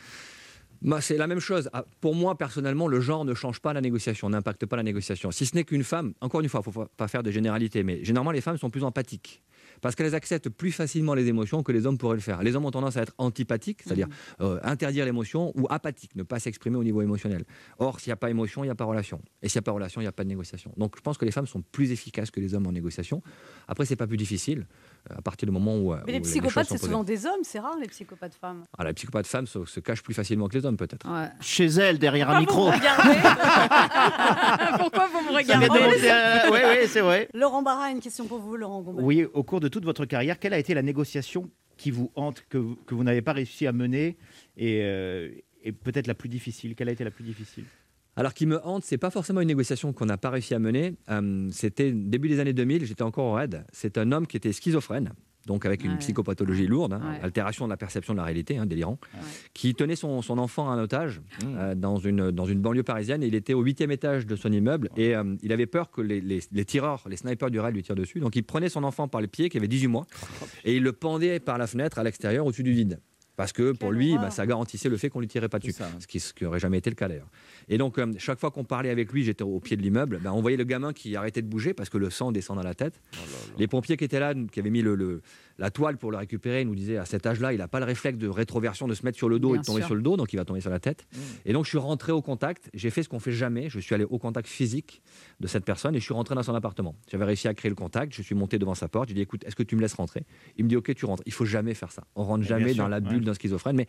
Bah, c'est la même chose. Ah, Pour moi, personnellement, le genre ne change pas la négociation, n'impacte pas la négociation. Si ce n'est qu'une femme, encore une fois, il ne faut pas faire de généralité, mais généralement, les femmes sont plus empathiques. Parce qu'elles acceptent plus facilement les émotions que les hommes pourraient le faire. Les hommes ont tendance à être antipathiques, c'est-à-dire euh, interdire l'émotion, ou apathiques, ne pas s'exprimer au niveau émotionnel. Or, s'il n'y a pas émotion, il n'y a pas relation. Et s'il n'y a pas relation, il n'y a pas de négociation. Donc, je pense que les femmes sont plus efficaces que les hommes en négociation. Après, c'est pas plus difficile à partir du moment où. euh, Mais où les psychopathes, sont c'est souvent des hommes, c'est rare les psychopathes femmes. Ah, la psychopathe femme se, se cache plus facilement que les hommes, peut-être. Chez elle, derrière un micro. vous me regardez Pourquoi vous me regardez monter, euh, ouais, ouais, c'est vrai. Laurent Barra, une question pour vous, Laurent Gombal. Oui, au cours de toute votre carrière, quelle a été la négociation qui vous hante, que vous, que vous n'avez pas réussi à mener et, euh, et peut-être la plus difficile? Quelle a été la plus difficile? Alors, qui me hante, c'est pas forcément une négociation qu'on n'a pas réussi à mener. Euh, C'était début des années 2000, j'étais encore au RAID. C'est un homme qui était schizophrène, donc avec une Ouais. psychopathologie lourde, hein, Ouais. altération de la perception de la réalité, hein, délirant, qui tenait son, son enfant en otage euh, dans, une, dans une banlieue parisienne. Il était au huitième étage de son immeuble et euh, il avait peur que les, les- les tireurs, les snipers du RAID lui tirent dessus. Donc, il prenait son enfant par le pied, qui avait 18 mois, et il le pendait par la fenêtre à l'extérieur, au-dessus du vide. Parce que pour lui, bah, ça garantissait le fait qu'on lui tirait pas dessus. ça. Ce qui ce qui aurait jamais été le cas d'ailleurs. Et donc, euh, chaque fois qu'on parlait avec lui, j'étais au pied de l'immeuble, ben, on voyait le gamin qui arrêtait de bouger parce que le sang descend dans la tête. Les pompiers qui étaient là, qui avaient mis le, le- la toile pour le récupérer, nous disaient à cet âge-là, il n'a pas le réflexe de rétroversion, de se mettre sur le dos Bien et de tomber sûr. sur le dos, donc il va tomber sur la tête. Et donc, je suis rentré au contact. J'ai fait ce qu'on fait jamais. Je suis allé au contact physique de cette personne et je suis rentré dans son appartement. J'avais réussi à créer le contact. Je suis monté devant sa porte. J'ai dit, écoute, est-ce que tu me laisses rentrer? Il me dit, ok, tu rentres. Il faut jamais faire ça. On rentre jamais sûr, dans la ouais. bulle d'un schizophrène. Mais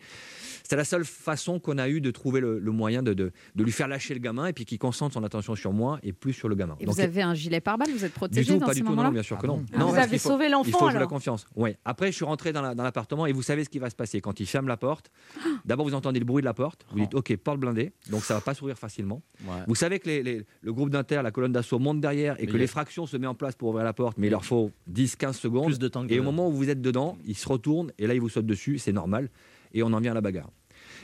c'est la seule façon qu'on a eu de trouver le, le moyen de, de, de lui faire lâcher le gamin et puis qu'il concentre son attention sur moi et plus sur le gamin. Et Donc, vous avez un gilet pare-balles? Vous êtes du protégé tout, dans pas du tout, non, bien sûr que non. Ah, Non, vous avez faut- sauvé Il l'enfant, faut jouer la confiance. Ouais. Après, je suis rentré dans la- dans l'appartement et vous savez ce qui va se passer. Quand il ferme la porte, d'abord vous entendez le bruit de la porte, vous dites OK, porte blindée, donc ça va pas s'ouvrir facilement. Vous savez que les- les- le groupe d'inter, la colonne d'assaut monte derrière et Mais que fractions se mettent en place pour ouvrir la porte, mais il leur faut 10-15 secondes. Plus de temps que- Et au moment où vous êtes dedans, il se retourne et là il vous saute dessus, c'est normal, et on en vient à la bagarre.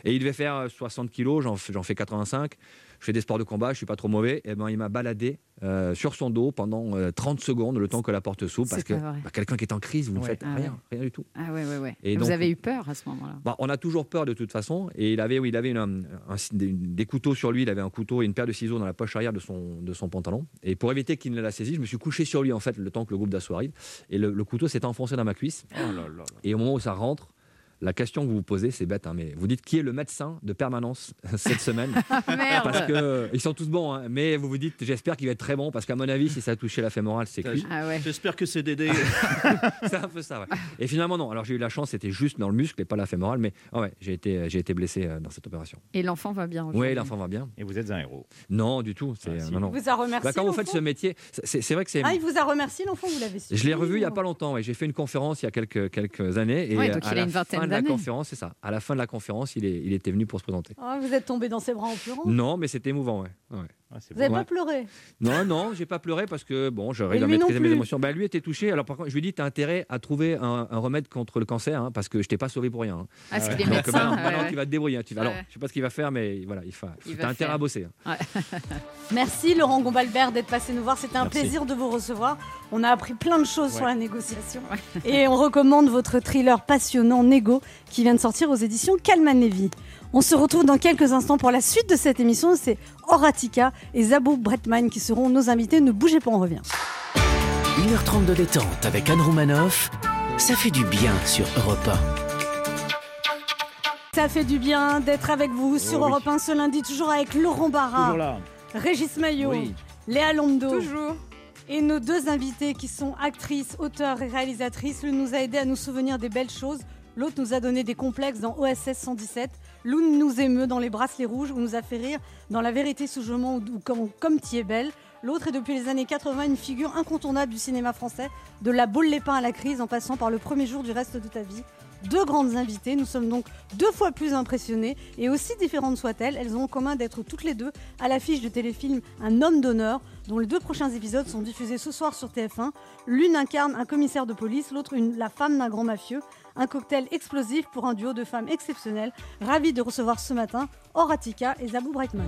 Et il devait faire euh, 60 kilos, j'en fais, j'en fais 85. Je fais des sports de combat, je suis pas trop mauvais. Et ben, il m'a baladé euh, sur son dos pendant euh, 30 secondes, le temps que la porte s'ouvre, parce que bah, quelqu'un qui est en crise, vous ne Ouais. faites Ah rien, ouais. rien du tout. Ah ouais, ouais, ouais. Et vous donc- avez eu peur à ce moment-là? Bah, on a toujours peur de toute façon. Et il avait, oui, il avait une, un- un- des, des couteaux sur lui. Il avait un couteau et une paire de ciseaux dans la poche arrière de son, de son pantalon. Et pour éviter qu'il ne la saisisse, je me suis couché sur lui en fait le temps que le groupe d'assaut arrive. Et le, le couteau s'est enfoncé dans ma cuisse. Et au moment où ça rentre, la question que vous vous posez, c'est bête, hein, mais vous dites qui est le médecin de permanence cette semaine Merde Parce que euh, ils sont tous bons, hein, mais vous vous dites, j'espère qu'il va être très bon, parce qu'à mon avis, si ça a touché la fémorale, c'est cuit. Ah ouais. J'espère que c'est Dédé. c'est un peu ça, ouais. Et finalement, non. Alors j'ai eu la chance, c'était juste dans le muscle et pas la fémorale, mais ah ouais, j'ai été, j'ai été blessé euh, dans cette opération. Et l'enfant va bien Oui, l'enfant va bien. Et vous êtes un héros. Non, du tout. C'est, Ah, si. non, non. Il vous a remercié. Bah, quand vous faites ce métier, c'est, vrai que c'est. Ah, il vous a remercié l'enfant, vous l'avez su Je l'ai revu il n'y a pas longtemps. ouais. J'ai fait une conférence il y a quelques, quelques années. Et Ouais, donc à il a une vingtaine de la conférence, c'est ça. À la fin de la conférence, il, est, il était venu pour se présenter. Ah, vous êtes tombé dans ses bras en pleurant? Non, mais c'était émouvant, ouais. ouais. Ah, Vous n'avez pas pleuré? Non, non, j'ai pas pleuré parce que bon, j'aurais lui non maîtriser mes émotions. Bah, lui était touché. Alors par contre, je lui ai dit, tu as intérêt à trouver un, un remède contre le cancer hein, parce que je t'ai pas sauvé pour rien. hein. Ah, parce qu'il est Donc médecin. maintenant, ouais, tu vas te débrouiller. hein. Tu vas- Alors, je sais pas ce qu'il va faire, mais voilà, il fa- Il t'as intérêt à bosser. hein. Merci Laurent Gombalbert d'être passé nous voir. C'était un Merci. plaisir de vous recevoir. On a appris plein de choses sur la négociation. Et on recommande votre thriller passionnant Nego qui vient de sortir aux éditions Calman Levy. On se retrouve dans quelques instants pour la suite de cette émission. C'est Horatica et Zabou Bretman qui seront nos invités. Ne bougez pas, on revient. 1h30 de détente avec Anne Romanoff, ça fait du bien sur Europe Ça fait du bien d'être avec vous sur Oh oui. Europe 1 ce lundi, toujours avec Laurent Barra. Régis Maillot, Oui. Léa Londo. Toujours. Et nos deux invités qui sont actrices, auteurs et réalisatrices, l'une nous a aidé à nous souvenir des belles choses, l'autre nous a donné des complexes dans OSS 117, l'une nous émeut dans Les Bracelets Rouges ou nous a fait rire dans La Vérité sous Jugement ou, comme, comme es belle. L'autre est depuis les années 80 une figure incontournable du cinéma français, de la boule lépin à la crise en passant par le premier jour du reste de ta vie. Deux grandes invitées, nous sommes donc deux fois plus impressionnés et aussi différentes soient-elles, elles ont en commun d'être toutes les deux à l'affiche du téléfilm Un homme d'honneur, dont les deux prochains épisodes sont diffusés ce soir sur TF1. L'une incarne un commissaire de police, l'autre la femme d'un grand mafieux. Un cocktail explosif pour un duo de femmes exceptionnelles. Ravi de recevoir ce matin Horatica et Zabou Breitman.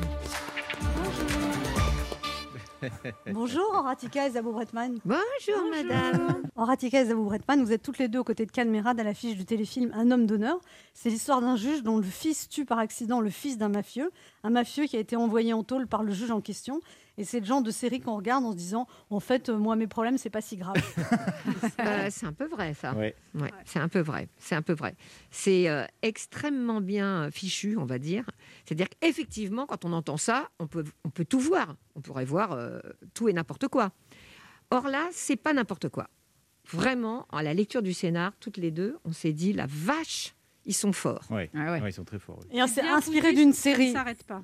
Bonjour Horatika et Zabou Bretman. Bonjour, madame. Horatika et Zabou Bretman, vous êtes toutes les deux aux côtés de Calmerade à l'affiche du téléfilm Un homme d'honneur. C'est l'histoire d'un juge dont le fils tue par accident le fils d'un mafieux. Un mafieux qui a été envoyé en tôle par le juge en question. Et c'est le genre de série qu'on regarde en se disant en fait, euh, moi, mes problèmes, c'est pas si grave. Euh, c'est un peu vrai, ça. Ouais. Ouais, c'est un peu vrai. C'est un peu vrai. C'est euh, extrêmement bien fichu, on va dire. C'est-à-dire qu'effectivement, quand on entend ça, on peut, on peut tout voir. On pourrait voir euh, tout et n'importe quoi. Or là, c'est pas n'importe quoi. Vraiment, à la lecture du scénar, toutes les deux, on s'est dit la vache, ils sont forts. Ouais. Ah ouais. Ouais, ils sont très forts. oui. Et c'est inspiré d'une ça série. ne s'arrête pas.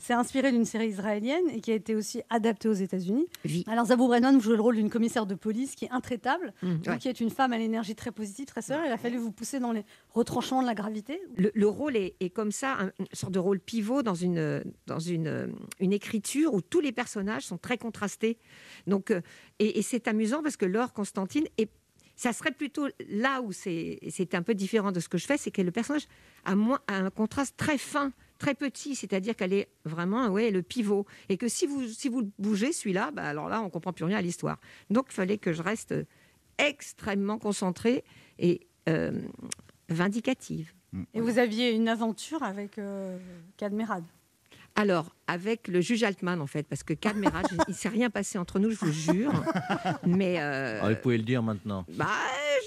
C'est inspiré d'une série israélienne et qui a été aussi adaptée aux États-Unis. Oui. Alors Zabou Bretman, vous jouez le rôle d'une commissaire de police qui est intraitable. Vous ouais. qui êtes une femme à l'énergie très positive, très sœur, il a fallu vous pousser dans les retranchements de la gravité. Le, le rôle est, est comme ça, un- une sorte de rôle pivot dans une, dans une, une écriture où tous les personnages sont très contrastés. Donc, euh, et, et c'est amusant parce que Laure Constantine, et ça serait plutôt là où c'est c'est un peu différent de ce que je fais, c'est que le personnage a, moins, a un contraste très fin, très petit, c'est-à-dire qu'elle est vraiment ouais, le pivot. Et que si vous, si vous le bougez, celui-là, bah, alors là, on comprend plus rien à l'histoire. Donc, il fallait que je reste extrêmement concentrée et euh, vindicative. Et vous aviez une aventure avec euh, Cadmerade? Alors, avec le juge Altman, en fait, parce que Cadmerade, il ne s'est rien passé entre nous, je vous jure. Mais. euh, Ah, vous pouvez le dire maintenant. bah,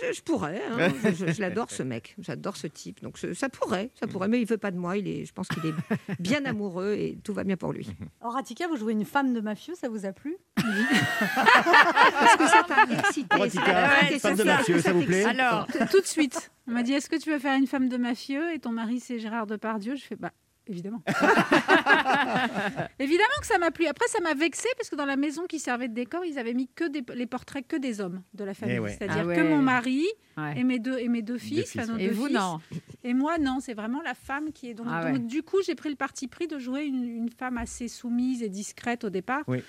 je, je pourrais. hein. Je, je- je l'adore, ce mec. J'adore ce type. Donc, ça pourrait, ça pourrait. Mais il veut pas de moi. Il est, je pense qu'il est bien amoureux et tout va bien pour lui. Horatika, vous jouez une femme de mafieux, ça vous a plu? Est-ce que ça t'a excité vraie femme de mafieux, ça vous plaît? Alors, Tout de suite. On m'a dit Est-ce que tu veux faire une femme de mafieux? Et ton mari, c'est Gérard Depardieu. Je fais Bah, évidemment. évidemment que ça m'a plu. Après, ça m'a vexé parce que dans la maison qui servait de décor, ils avaient mis que des, les portraits que des hommes de la famille. Eh ouais. C'est-à-dire Ah ouais. que mon mari Ouais. et mes deux, et mes deux fils. fils, enfin, nos et deux vous, fils. non Et moi, non, c'est vraiment la femme qui est. Donc, Ah donc, ouais. du coup, j'ai pris le parti pris de jouer une, une femme assez soumise et discrète au départ, Oui.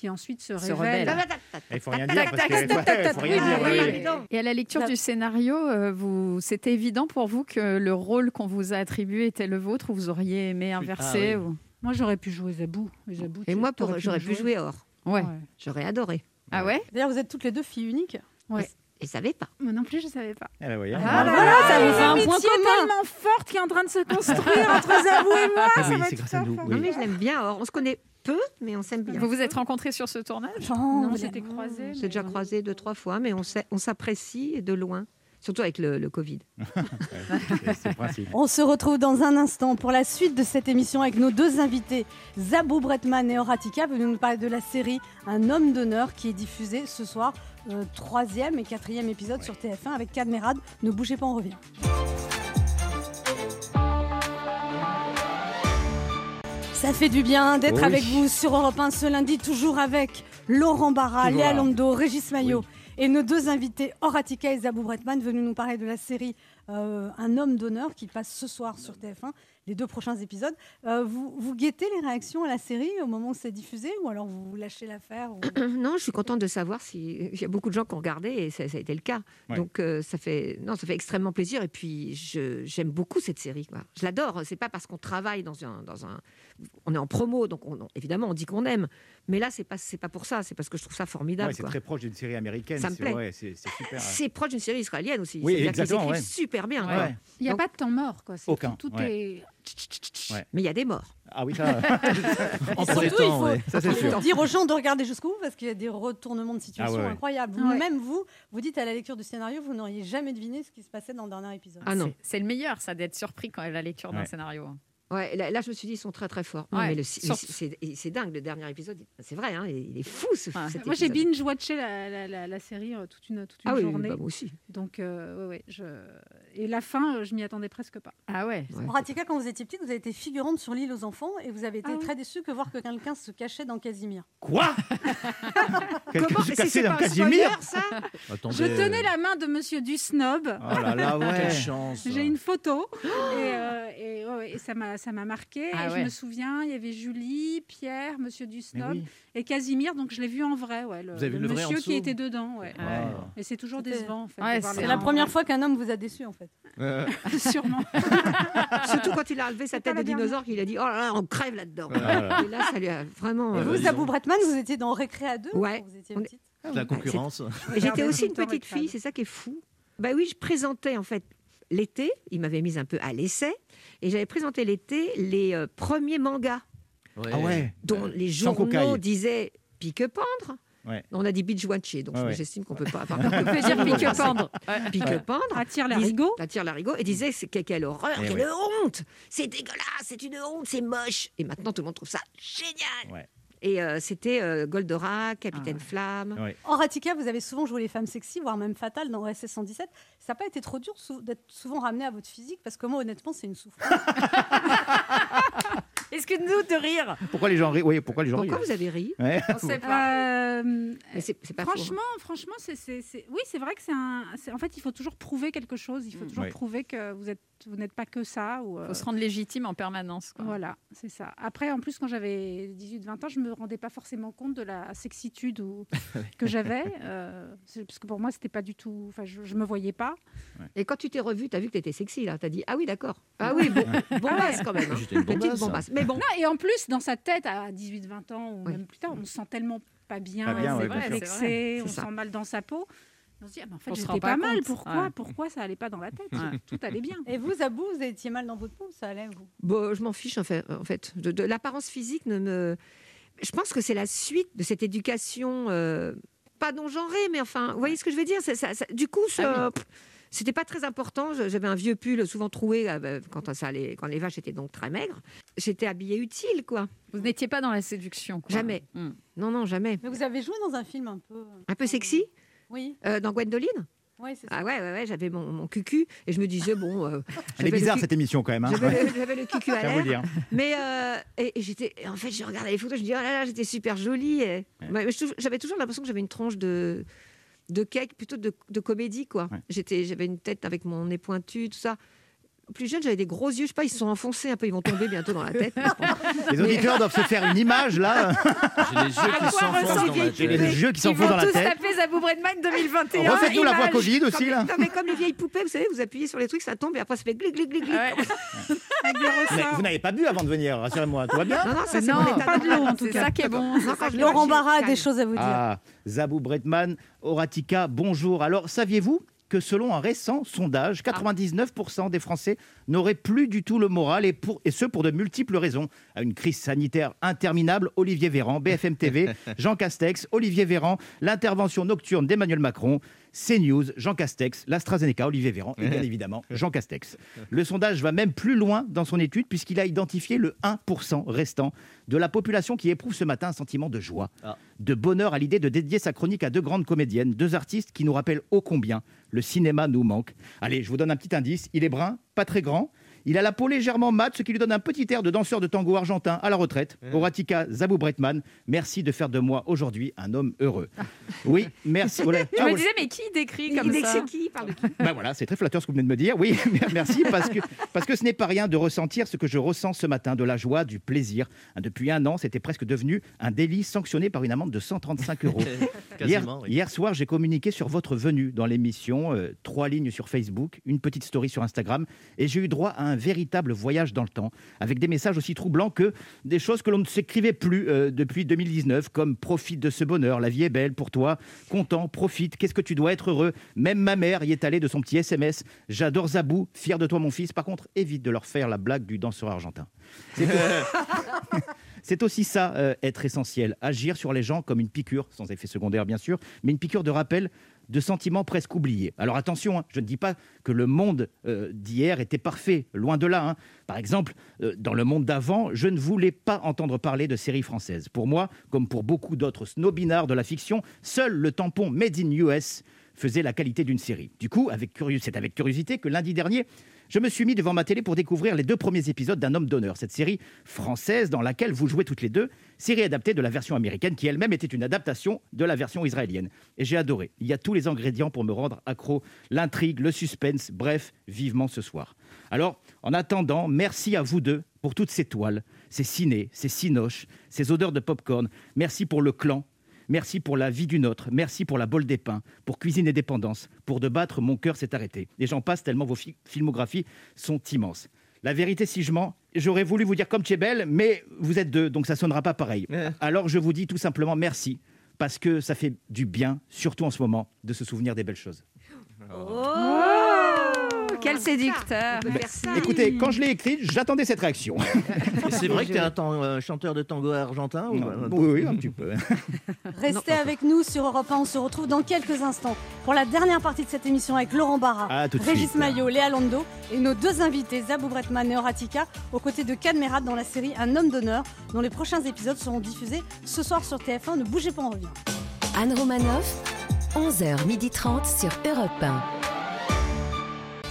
Qui ensuite se Se révèle. rebelle. Il faut rien dire parce que tac, tac, tac, ouais, faut rien oui, dire. oui, ouais, oui. ouais. Et à la lecture du scénario, euh, vous, c'était évident pour vous que le rôle qu'on vous a attribué était le vôtre ou vous auriez aimé inverser Ah oui. ou... Moi, j'aurais pu jouer Zabou. Zabou, Et moi, pour- j'aurais pu jouer Or. Ouais. J'aurais adoré. Ah ouais? D'ailleurs, vous êtes toutes les deux filles uniques. Et savais pas. Moi non plus, je savais pas. Eh ben, voyez. Ah, voilà, ça vous fait un Une point amitié commun. tellement forte qui est en train de se construire entre Zabou et moi. Ah ça oui, va c'est être grâce à nous, oui. Non, mais je l'aime bien, Or. On se connaît peu, mais on s'aime bien. Vous vous êtes rencontrés sur ce tournage Non, vous s'était croisés. On s'est déjà croisés deux, trois fois, mais on s'apprécie de loin. Surtout avec le, le Covid. On se retrouve dans un instant pour la suite de cette émission avec nos deux invités, Zabou Bretman et Horatika, venus nous parler de la série Un homme d'honneur qui est diffusée ce soir, euh, troisième et quatrième épisode sur TF1 avec Cadmerade. Ne bougez pas, on revient. Ça fait du bien d'être Oui. avec vous sur Europe 1 ce lundi, toujours avec Laurent Barra, Léa là. Lando, Régis Maillot et nos deux invités Horatika et Zabou Bretman venus nous parler de la série euh, Un homme d'honneur qui passe ce soir sur TF1, les deux prochains épisodes. Euh, vous, vous guettez les réactions à la série au moment où c'est diffusé ou alors vous lâchez l'affaire ou- Non, je suis contente de savoir s'il y a beaucoup de gens qui ont regardé et ça, ça a été le cas. Ouais. Donc euh, ça fait non, ça fait extrêmement plaisir et puis je- j'aime beaucoup cette série. quoi. Je l'adore. C'est pas parce qu'on travaille dans un dans un on est en promo donc on- évidemment on dit qu'on aime. Mais là c'est pas c'est pas pour ça. C'est parce que je trouve ça formidable. Ouais, c'est quoi. très proche d'une série américaine. Ça me c'est- plaît. ouais, C'est c'est super. hein. C'est proche d'une série israélienne aussi. Oui, exactement, écrivent ouais. super bien. Ouais. quoi. Il n'y a Donc- pas de temps mort. Quoi. C'est Aucun, Tout, tout ouais. est... Ouais. Mais il y a des morts. Ah oui, ça. Entre les surtout, il faut- ouais. Ça, c'est Il faut sûr. dire aux gens de regarder jusqu'au bout parce qu'il y a des retournements de situation Ah ouais, ouais. incroyables. Ouais. Même vous, vous dites à la lecture du scénario, vous n'auriez jamais deviné ce qui se passait dans le dernier épisode. Ah non. C'est- C'est le meilleur, ça, d'être surpris quand la lecture d'un scénario. Ouais, là, là, je me suis dit ils sont très très forts. Ouais, c'est dingue le dernier épisode. C'est vrai, hein, il est fou ce. Ouais. cet Moi, j'ai binge-watché la, la, la, la série euh, toute une, toute une Ah oui, journée. bah, moi aussi. Donc, euh, ouais, ouais, je... Et la fin, euh, je m'y attendais presque pas. Ah ouais Ouais. Horatika, quand vous étiez petite, vous avez été figurante sur l'île aux enfants et vous avez été Ah oui. très déçue que voir que quelqu'un se cachait dans Casimir. Quoi? Quelqu'un Comment se c'est dans Casimir spoiler, ça? Attendez, Je tenais la main de Monsieur Dusnob. Oh là là, ouais. Quelle chance. J'ai une photo. et, euh, et, ouais, ouais, et ça m'a ça m'a marqué. Ah et ouais. Je me souviens, il y avait Julie, Pierre, Monsieur Dusnob oui. et Casimir. Donc je l'ai vu en vrai, ouais, le, Vous avez vu le le vrai en monsieur qui était dedans. Ouais. Ah. Et c'est toujours décevant en fait. C'est la première fois qu'un homme vous a déçu en fait. Sûrement. Surtout quand il a relevé sa tête de dinosaure, qu'il a dit Oh là là, on crève là-dedans. Voilà. Et là, ça lui a vraiment. Et euh, vous, Zabou Bretman, vous étiez dans Récré à deux Ouais. quand vous étiez petite La concurrence. Et J'étais aussi une petite fille, c'est ça qui est fou. Bah oui, je présentais en fait l'été, il m'avait mise un peu à l'essai, et j'avais présenté l'été les euh, premiers mangas Ah ouais dont les journaux disaient pique-pendre. Ouais. On a dit binge watcher, donc Ouais, j'estime qu'on peut pas avoir On peut dire pique-pendre. pique-pendre. Attire l'arigot. Attire l'arigot et disait c'est que- quelle horreur, Eh quelle honte, c'est dégueulasse, c'est une honte, c'est moche. Et maintenant tout le monde trouve ça génial. Ouais. Et euh, c'était euh, Goldorak, Capitaine Flamme. Ouais. Horatica, vous avez souvent joué les femmes sexy, voire même fatales dans SS 117. Ça n'a pas été trop dur sou- d'être souvent ramené à votre physique? Parce que moi, honnêtement, c'est une souffrance. Excuse-nous de rire. Pourquoi les gens rient Oui, pourquoi les gens Pourquoi rient vous avez ri Ouais. On sait pas. Euh, Mais c'est c'est pas faux, hein. franchement, franchement, c'est, c'est- c'est- oui, c'est vrai que c'est un. En fait, il faut toujours prouver quelque chose. Il faut toujours Ouais. prouver que vous êtes, vous n'êtes pas que ça. Ou, euh, Faut se rendre légitime en permanence. quoi. Voilà, c'est ça. Après, en plus, quand j'avais 18-20 ans, je me rendais pas forcément compte de la sexitude ou, que j'avais. euh, parce que pour moi, c'était pas du tout. Enfin, je, je me voyais pas. Et quand tu t'es revu, tu as vu que tu étais sexy là. Tu as dit ah oui d'accord. Ah oui bon, bombasse quand même. hein. J'étais une Petite bombasse. bombasse. Mais bon. Non, et en plus, dans sa tête, à 18-20 ans ou Oui. même plus tard, on se sent tellement pas bien, Pas bien, on ouais, vexé, on se sent mal dans sa peau. On se dit, ah, mais en fait, j'étais pas, pas mal. Pourquoi, Ouais. pourquoi ça allait pas dans la tête Ouais. Tout allait bien. Et vous, Zabou, vous étiez mal dans votre peau ça allait, vous? Bon, je m'en fiche en fait. En fait. De, de l'apparence physique ne me. Je pense que c'est la suite de cette éducation, euh, pas non genrée, mais enfin, vous voyez ce que je veux dire? C'est- ça- ça- Du coup, ça- Ah pff, c'était pas très important. J'avais un vieux pull souvent troué euh, bah, quand, ça allait- quand les vaches étaient donc très maigres. J'étais habillée utile, quoi. Vous n'étiez pas dans la séduction. quoi. Jamais. Hmm. Non, non, jamais. Mais vous avez joué dans un film un peu. Un peu sexy Oui, euh, dans Gwendoline oui c'est ça. Ah ouais, ouais, ouais, j'avais mon, mon cucu et je me disais, bon. euh, Elle est bizarre cette émission quand même. Hein. J'avais Ouais. le, le cucu à l'air. Mais euh, et, et j'étais, en fait, je regardais les photos, je me dis oh là là, j'étais super jolie. et- j'avais toujours l'impression que j'avais une tronche de de cake, plutôt de, de comédie quoi. Ouais. J'étais, j'avais une tête avec mon nez pointu, tout ça. Plus jeune, j'avais des gros yeux, je sais pas, ils se sont enfoncés un peu, ils vont tomber bientôt dans la tête. Les auditeurs doivent se faire une image là. J'ai les yeux qui s'enfoncent dans les tête. yeux qui Ils s'enfoncent vont dans la tous tête. taper Zabou Bredman 2021. Refaites-nous la voix. Covid aussi Comme, là. non, mais comme les vieilles poupées, vous savez, vous appuyez sur les trucs, ça tombe et après ça fait glig glig glig glig. Ouais. Avec des Mais vous n'avez pas bu avant de venir, rassurez-moi, tout va bien Non, non, ça c'est pas de l'eau, en tout C'est cas. ça qui est bon. Laurent Barra a des choses à vous dire. Ah, Zabou Bretman, Horatica, bonjour. Alors, saviez-vous que selon un récent sondage, 99% des Français n'auraient plus du tout le moral, et, pour, et ce pour de multiples raisons. À une crise sanitaire interminable, Olivier Véran, BFM TV, Jean Castex, Olivier Véran, l'intervention nocturne d'Emmanuel Macron, CNews, Jean Castex, l'AstraZeneca, Olivier Véran, et bien évidemment Jean Castex. Le sondage va même plus loin dans son étude, puisqu'il a identifié le 1% restant de la population qui éprouve ce matin un sentiment de joie, Ah. de bonheur à l'idée de dédier sa chronique à deux grandes comédiennes, deux artistes qui nous rappellent ô combien le cinéma nous manque. Allez, je vous donne un petit indice. Il est brun, pas très grand. Il a la peau légèrement mate, ce qui lui donne un petit air de danseur de tango argentin à la retraite. Horatica Zabou Bretman, merci de faire de moi aujourd'hui un homme heureux. Oui, merci. Voilà. Je Ah, me voilà. disais, mais qui décrit Il comme ça c'est qui parle de qui? Ben voilà, c'est très flatteur ce que vous venez de me dire. Oui, merci, parce que, parce que ce n'est pas rien de ressentir ce que je ressens ce matin, de la joie, du plaisir. Hein, Depuis un an, c'était presque devenu un délit sanctionné par une amende de 135 euros. Hier, Quasiment, oui. hier soir, j'ai communiqué sur votre venue dans l'émission, euh, trois lignes sur Facebook, une petite story sur Instagram, et j'ai eu droit à un véritable voyage dans le temps, avec des messages aussi troublants que des choses que l'on ne s'écrivait plus euh, depuis 2019, comme profite de ce bonheur, la vie est belle pour toi, content, profite, qu'est-ce que tu dois être heureux? Même ma mère y est allée de son petit SMS. J'adore Zabou, fier de toi mon fils. Par contre, évite de leur faire la blague du danseur argentin. C'est C'est aussi ça, euh, être essentiel. Agir sur les gens comme une piqûre, sans effet secondaire bien sûr, mais une piqûre de rappel de sentiments presque oubliés. Alors attention, hein, je ne dis pas que le monde euh, d'hier était parfait, loin de là. hein. Par exemple, euh, dans le monde d'avant, je ne voulais pas entendre parler de séries françaises. Pour moi, comme pour beaucoup d'autres snobinards de la fiction, seul le tampon Made in US faisait la qualité d'une série. Du coup, avec c'est avec curiosité que lundi dernier, je me suis mis devant ma télé pour découvrir les deux premiers épisodes d'Un homme d'honneur, cette série française dans laquelle vous jouez toutes les deux, série adaptée de la version américaine qui elle-même était une adaptation de la version israélienne. Et j'ai adoré. Il y a tous les ingrédients pour me rendre accro, l'intrigue, le suspense, bref, vivement ce soir. Alors, en attendant, merci à vous deux pour toutes ces toiles, ces ciné, ces cinoches, ces odeurs de pop-corn. Merci pour le clan. Merci pour la vie d'une autre. Merci pour la bol des pains, pour Cuisine et Dépendance, pour De battre, mon cœur s'est arrêté. Et j'en passe tellement vos fi- filmographies sont immenses. La vérité, si je mens, j'aurais voulu vous dire comme tu es belle, mais vous êtes deux, donc ça sonnera pas pareil. Alors je vous dis tout simplement merci, parce que ça fait du bien, surtout en ce moment, de se souvenir des belles choses. Oh, quel séducteur. Écoutez, quand je l'ai écrite, j'attendais cette réaction. C'est vrai que tu es un tan- euh, chanteur de tango argentin ou... Oui, oui, un petit peu. Restez avec nous sur Europe 1. On se retrouve dans quelques instants pour la dernière partie de cette émission avec Laurent Barra, À tout de Régis suite. Maillot, Léa Lando et nos deux invités, Zabou Bretman et Horatika, aux côtés de Cadmerat dans la série Un homme d'honneur, dont les prochains épisodes seront diffusés ce soir sur TF1. Ne bougez pas, on revient. Anne Romanoff, 11h30 sur Europe 1.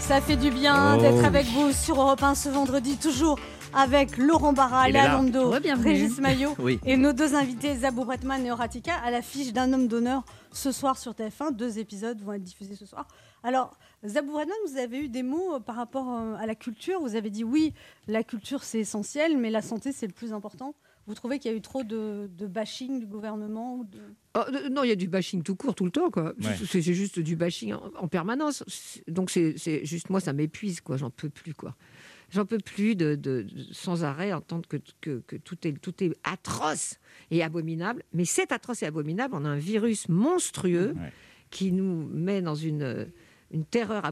Ça fait du bien Oh d'être oui. avec vous sur Europe 1 ce vendredi, toujours avec Laurent Barra, Léa. Lando. Régis Maillot Oui. et nos deux invités, Zabou Bretman et Horatika, à l'affiche d'un homme d'honneur ce soir sur TF1. Deux épisodes vont être diffusés ce soir. Alors, Zabou Bretman, vous avez eu des mots euh, par rapport euh, à la culture. Vous avez dit oui, la culture c'est essentiel, mais la santé c'est le plus important. Vous trouvez qu'il y a eu trop de, de bashing du gouvernement ou de... Oh, euh, non, il y a du bashing tout court, tout le temps. quoi. Ouais. C'est juste du bashing en, en permanence. Donc, c'est juste moi, ça m'épuise. quoi. J'en peux plus. quoi. J'en peux plus de, de- de- sans arrêt entendre que, que, que tout, est, tout est atroce et abominable. Mais c'est atroce et abominable. On a un virus monstrueux qui nous met dans une, une terreur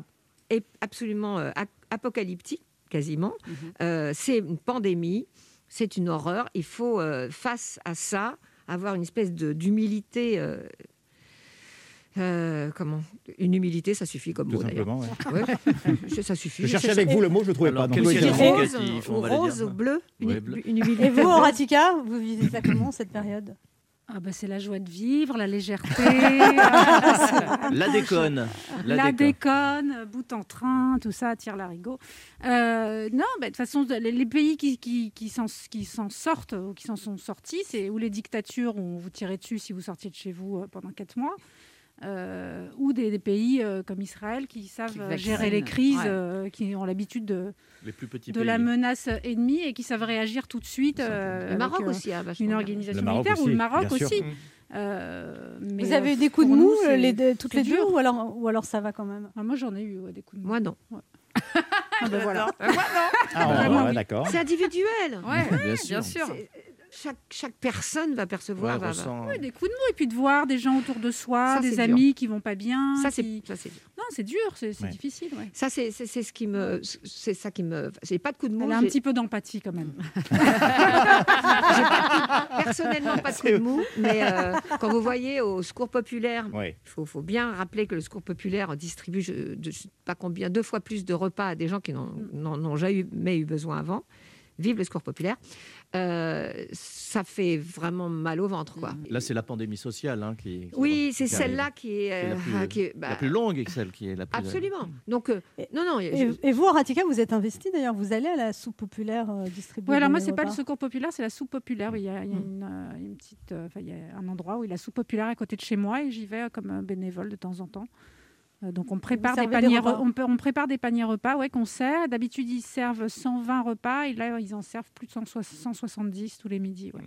absolument euh, ap- apocalyptique, quasiment. Euh, c'est une pandémie, c'est une horreur. Il faut, euh, face à ça, avoir une espèce de- d'humilité. euh, euh, comment? Une humilité, ça suffit comme Tout mot. d'ailleurs. simplement, Ouais, ça suffit. Je cherchais avec vous le mot, je le trouvais Alors, pas. quel donc- rose dire ou bleu, une, Ouais, bleu. une humilité. Et vous, Horatika, vous vivez ça comment cette période? Ah bah, c'est la joie de vivre, la légèreté. La déconne. La, La déconne, bout en train, tout ça attire l'arigot. Euh, non, bah, de toute façon, les, pays qui, qui, qui s'en sortent ou qui s'en sont sortis, c'est ou les dictatures où on vous tirait dessus si vous sortiez de chez vous euh, pendant quatre mois. Euh, ou des, des pays euh, comme Israël qui savent Qui euh, gérer les crises, Ouais. euh, qui ont l'habitude de, Les plus petits de pays. la menace ennemie et qui savent réagir tout de suite. euh, Le avec, Maroc euh, aussi vachement une organisation Le militaire ou le Maroc aussi. Mm. Euh, mais, Vous avez eu des coups de mou nous, c'est- les deux- toutes les deux ou alors, ou alors ça va quand même? Ah, moi j'en ai eu ouais, des coups de mou. Moi, non. Ouais. Ah, ben voilà. Ah, ouais, Vraiment, ouais, oui. d'accord. C'est individuel. Ouais, Bien bien sûr. C'est- Chaque, chaque personne va percevoir. Ouais, va- va- ressent- Ouais, des coups de mou et puis de voir des gens autour de soi, Ça, des c'est amis qui vont pas bien. Ça, c'est qui- c'est dur. Non, c'est dur, c'est c'est Ouais. difficile. Ouais. Ça, c'est c'est- c'est ce qui me. C'est ça qui me. J'ai pas de coup de mou. Elle a un petit peu d'empathie quand même. Personnellement, pas de coup de mou, mais euh, quand vous voyez au secours populaire, il Ouais. faut, faut bien rappeler que le secours populaire distribue, je ne sais pas combien, deux fois plus de repas à des gens qui n'en n'en ont jamais eu besoin avant. Vive le secours populaire. Euh, ça fait vraiment mal au ventre, quoi. Là, c'est la pandémie sociale hein, qui. Oui, c'est celle-là qui est, Qui est la euh, plus, qui est- la bah, plus longue et celle qui est la plus. absolument. Donc, euh, non, non, Et, je- et vous, Horatika, vous êtes investi d'ailleurs, vous allez à la soupe populaire euh, distribuer Ouais, alors moi, c'est pas le secours populaire, c'est la soupe populaire. Il y a, il y a une, une petite, enfin, il y a un endroit où il y a la soupe populaire à côté de chez moi et j'y vais euh, comme bénévole de temps en temps. Euh, donc on prépare des paniers, on, peut- on prépare des paniers repas, ouais, qu'on sert. D'habitude ils servent 120 repas et là ils en servent plus de 160 170 tous les midis. ouais.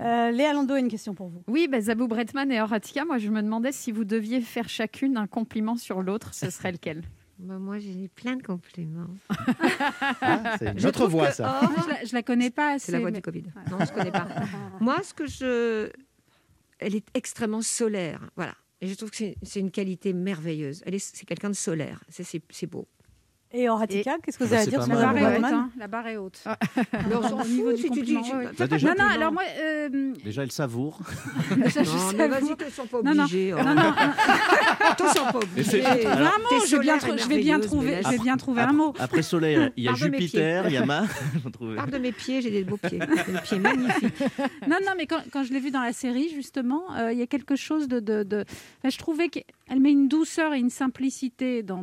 Euh, Léa Lando a une question pour vous. Oui, bah, Zabou Bretman et Horatika, moi je me demandais si vous deviez faire chacune un compliment sur l'autre, ce serait lequel? Bah, moi, j'ai plein de compliments. Ah, c'est Je notre trouve voix, que ça. Je, la, je la connais pas assez. C'est la voix mais- du Covid. Non, je ne connais pas. Moi, ce que je. Elle est extrêmement solaire. Voilà. Et je trouve que c'est- une qualité merveilleuse. Elle est, c'est quelqu'un de solaire. C'est beau. Et Horatika, qu'est-ce que vous bah, avez à dire pas sur La mal. Zabou barre est haute. Hein, La barre est haute. S'en Au niveau du tu compliment, ouais. Bah, déjà, Non, non, alors moi, euh, déjà, elle savoure. Non, mais vas-y, savoure. ne sont pas Non, non. obligés. Non, non, Attention, pas c'est- obligés. alors- Vraiment, je vais bien, je vais bien trouver, je vais bien trouver un mot. Après soleil, il y a Jupiter, il y a Mars. Parle de mes pieds, j'ai des beaux pieds. Des pieds magnifiques. Non, non, mais quand, je l'ai vue dans la série, justement, euh, il y a quelque chose de. je trouvais qu'elle met une douceur et une simplicité dans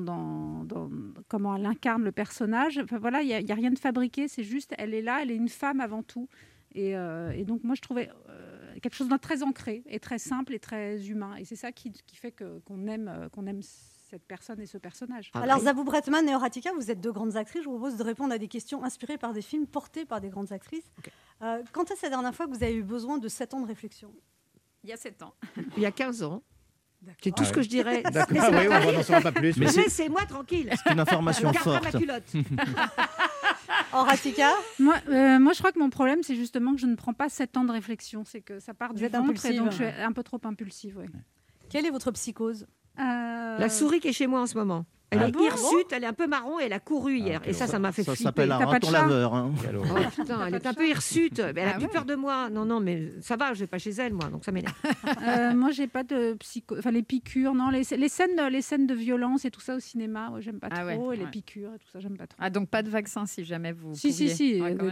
comment elle incarne le personnage. Enfin, voilà, il n'y a, il y a rien de fabriqué, c'est juste, elle est là, elle est une femme avant tout. Et, euh, et donc, moi, je trouvais euh, quelque chose de très ancré et très simple et très humain. Et c'est ça qui, qui fait que- qu'on aime, euh, qu'on aime cette personne et ce personnage. Alors, Zabou Bretman et Horatika, vous êtes deux grandes actrices. Je vous propose de répondre à des questions inspirées par des films portés par des grandes actrices. Euh, quand est-ce la dernière fois que vous avez eu besoin de 7 ans de réflexion? Il y a 7 ans. Il y a 15 ans. C'est tout Ah ce ouais. que je dirais. D'accord. Laissez-moi Ah oui, on n'en saura pas plus. Mais c'est- Laissez-moi tranquille. C'est une information Je garderai ma forte. culotte. Horatika Moi, euh, moi, je crois que mon problème, c'est justement que je ne prends pas 7 ans de réflexion. C'est que ça part Vous du ventre et donc je suis un peu trop impulsive. ouais. Quelle est votre psychose? Euh, La souris qui est chez moi en ce moment. Elle Ah est bon hirsute, elle est un peu marron et elle a couru hier. et ça, ça m'a fait Ça flipper. s'appelle un T'as pas de raton laveur. hein. Oh putain, elle est un peu hirsute. Mais elle a Ah plus ouais. peur de moi. Non, non, mais ça va, je vais pas chez elle, moi, donc ça m'énerve. Euh, moi, j'ai pas de psycho. Enfin, les piqûres, non. Les, les scènes, les scènes de violence et tout ça au cinéma, ouais, j'aime pas Ah trop. ouais, et les piqûres et tout ça, j'aime pas trop. Ah, donc pas de vaccin si jamais vous. si, si, pouviez.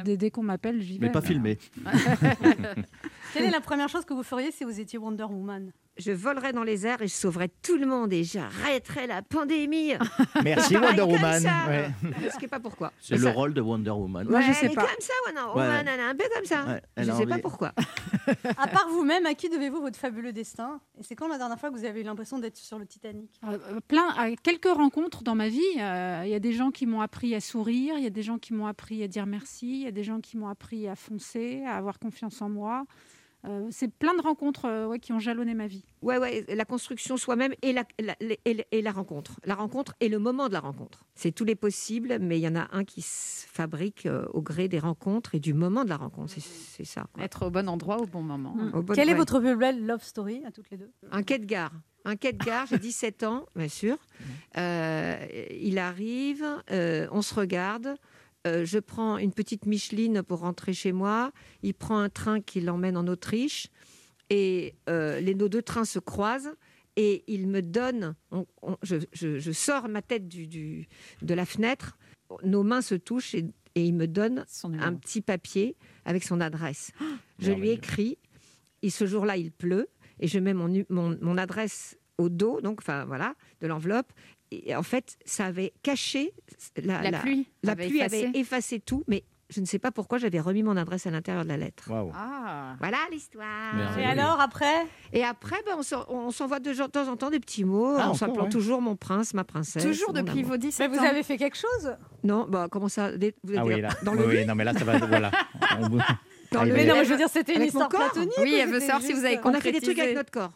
si. Dès qu'on m'appelle, j'y vais. Mais pas filmé. Quelle est la première chose que vous feriez si vous étiez Wonder Woman? Je volerai dans les airs et je sauverai tout le monde et j'arrêterai la pandémie. Merci Wonder Woman. ça. Ouais. Je sais pas pourquoi. C'est le ça- rôle de Wonder Woman. Moi, je Ouais, sais elle est pas. comme ça, Wonder Ouais. Woman, elle est un peu comme ça. Ouais, je a sais pas pourquoi. À part vous-même, à qui devez-vous votre fabuleux destin? Et c'est quand la dernière fois que vous avez eu l'impression d'être sur le Titanic? Euh, plein, à quelques rencontres dans ma vie, euh, il y a des gens qui m'ont appris à sourire, il y a des gens qui m'ont appris à dire merci, il y a des gens qui m'ont appris à foncer, à avoir confiance en moi. Euh, c'est plein de rencontres euh, ouais, qui ont jalonné ma vie. Ouais, ouais, la construction soi-même et la, la- et, la- et la rencontre. La rencontre et le moment de la rencontre. C'est tous les possibles, mais il y en a un qui se fabrique euh, au gré des rencontres et du moment de la rencontre. C'est- ça. quoi. Être au bon endroit au bon moment. Mm. Au bon- Quelle est votre plus belle love story à toutes les deux? Un quai de gare. Un quai de gare, j'ai 17 ans, bien sûr. Euh, il arrive, euh, on se regarde. Euh, je prends une petite Micheline pour rentrer chez moi. Il prend un train qui l'emmène en Autriche. Et euh, les, nos deux trains se croisent. Et il me donne, on- on- je, je- je sors ma tête du, du- de la fenêtre. Nos mains se touchent et, et il me donne un petit papier avec son adresse. Je lui écris. Et ce jour-là, il pleut. Et je mets mon, mon, mon adresse au dos, donc, enfin, voilà, de l'enveloppe. Et en fait, ça avait caché. La, La pluie la avait pluie effacé. avait effacé tout, mais je ne sais pas pourquoi j'avais remis mon adresse à l'intérieur de la lettre. Ah. Voilà l'histoire. Et alors, après? Et après, ben, on s'en- on s'envoie de, de temps en temps des petits mots, Ah, en s'appelant ouais. toujours mon prince, ma princesse. Toujours depuis amour. vos Mais 17 vous ans. avez fait quelque chose? Non, bah, comment ça vous Ah oui, là. Dans oui, le oui, non, mais là, ça va. Voilà. On- Ah, Mais non, mais je veux dire, c'était une Avec histoire platonique. Oui, ou elle veut savoir si vous avez On a fait des trucs avec notre corps.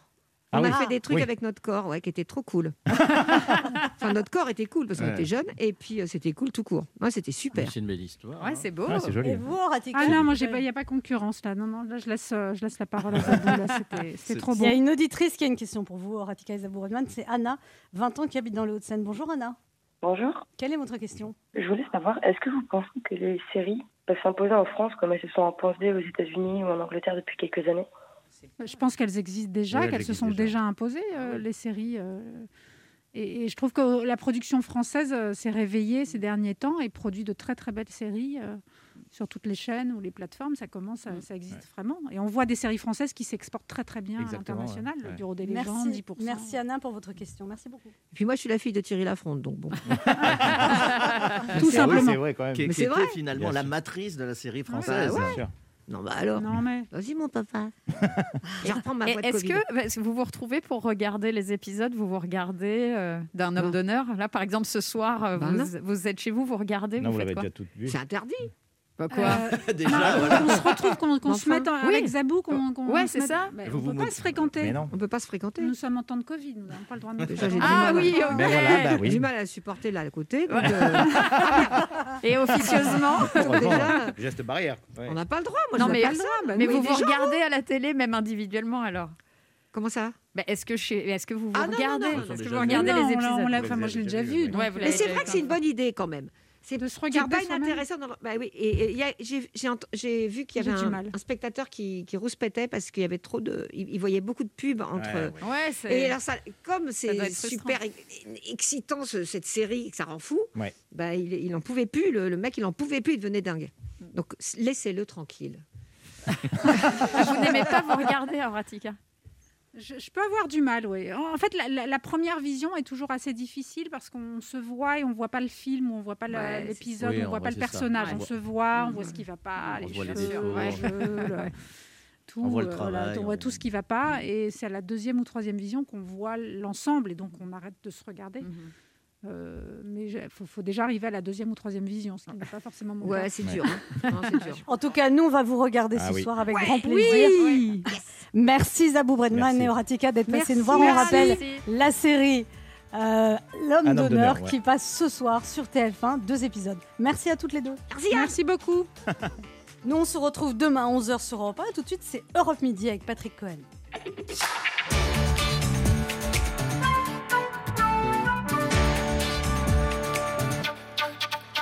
Ah on oui. a fait des trucs Oui. avec notre corps, ouais, qui étaient trop cool. enfin, notre corps était cool parce qu'on Ouais. était jeunes, et puis euh, c'était cool tout court. Ouais, c'était super. C'est une belle histoire. Ouais, hein. c'est beau. Ah, c'est joli. Et vous, Horatika Ah non, moi, il n'y a pas concurrence là. Non, non, là, je laisse, euh, je laisse la parole à Zabou. C'est- trop Il beau. y a une auditrice qui a une question pour vous, Horatika et Zabou Redman. C'est Anna, 20 ans, qui habite dans les Hauts-de-Seine. Bonjour Anna. Bonjour. Quelle est votre question? Je voulais savoir, est-ce que vous pensez que les séries peuvent s'imposer en France comme elles se sont imposées aux États-Unis ou en Angleterre depuis quelques années? Je pense qu'elles existent déjà, Oui, qu'elles se sont déjà. déjà, imposées, euh, les séries. euh, et, et je trouve que la production française euh, s'est réveillée ces derniers temps et produit de très très belles séries euh, sur toutes les chaînes ou les plateformes. Ça commence, à- ça existe vraiment. Et on voit des séries françaises qui s'exportent très très bien à l'international. ouais. Le. Bureau des légendes, Merci, 10%. merci Anna pour votre question. Merci beaucoup. Et puis moi, je suis la fille de Thierry Lafronde, donc bon. Tout Ah oui, simplement. c'est vrai quand même. Qui, Mais qui était vrai. finalement Bien la sûr. matrice de la série Bah française. ouais. Bien sûr. Non, bah alors. Non, mais Vas-y, mon papa. Je reprends ma voix Est-ce que que vous vous retrouvez pour regarder les épisodes, vous vous regardez euh, d'un homme d'honneur? Là, par exemple, ce soir, euh, Bah non. vous, vous êtes chez vous, vous regardez, Non, vous vous l'avez déjà toutes vues. C'est interdit. Bah, quoi Euh, Déjà, non, voilà. qu'on se retrouve, qu'on qu'on se Enfin, mette en- oui. avec Zabou, qu'on qu'on Ouais, se c'est mette- ça. Vous on vous ne peut pas se fréquenter. Mais non. On peut pas se fréquenter. Nous sommes en temps de Covid, nous n'avons pas le droit de Déjà, j'ai Ah oui. Ben voilà, bah J'ai oui. du mal à supporter là à côté. donc, euh, Et officieusement déjà, Geste barrière. ouais. on n'a pas le droit. Moi, Non, je mais- personne. bah, Mais vous vous regardez à la télé, même individuellement, alors Comment ça? Bah, Est-ce que, chez... est que vous vous Ah, non, non, regardez? Est-ce que vous regardez Non, les on épisodes on moi, je l'ai déjà vu. euh, Mais c'est vrai que c'est une bonne idée quand même. C'est De se c'est regarder pas soi-même. inintéressant. dans le- Bah oui, et, j'ai vu qu'il y avait un, mal. un spectateur qui, qui rouspétait parce qu'il y avait trop de. Il, il voyait beaucoup de pubs entre. Ouais, ouais. Ouais, c'est. Et alors ça, comme c'est super ex- excitant ce- cette série, que ça rend fou, Ouais. bah, il, il en pouvait plus. Le, le mec, il en pouvait plus. Il devenait dingue. Donc laissez-le tranquille. Vous n'aimez pas vous regarder, Horatika Je, je peux avoir du mal, oui. En fait, la, la- la première vision est toujours assez difficile parce qu'on se voit et on voit pas le film, on voit pas Ouais, l'épisode, oui, on en voit pas le personnage. Ouais. On se voit, on voit ce qui va pas, On les voit cheveux, les Ouais. cheveux, le- tout, On voit le euh, travail, on voit on- tout ce qui va pas, et c'est à la deuxième ou troisième vision qu'on voit l'ensemble, et donc on arrête de se regarder. Mhm. Euh, mais il faut, faut déjà arriver à la deuxième ou troisième vision, ce qui n'est pas forcément mon Ouais, cas. c'est dur. hein. Non, c'est dur. En tout cas, nous, on va vous regarder Ah ce oui. soir avec Ouais. grand plaisir. Oui Merci Zabou Bredman Merci. et Horatica d'être passés Merci. nous voir. On Merci. rappelle la série euh, L'homme d'honneur ouais. qui passe ce soir sur TF1, deux épisodes. Merci à toutes les deux. Merci beaucoup. Nous, on se retrouve demain à 11h sur Europe 1 et tout de suite, c'est Europe Midi avec Patrick Cohen.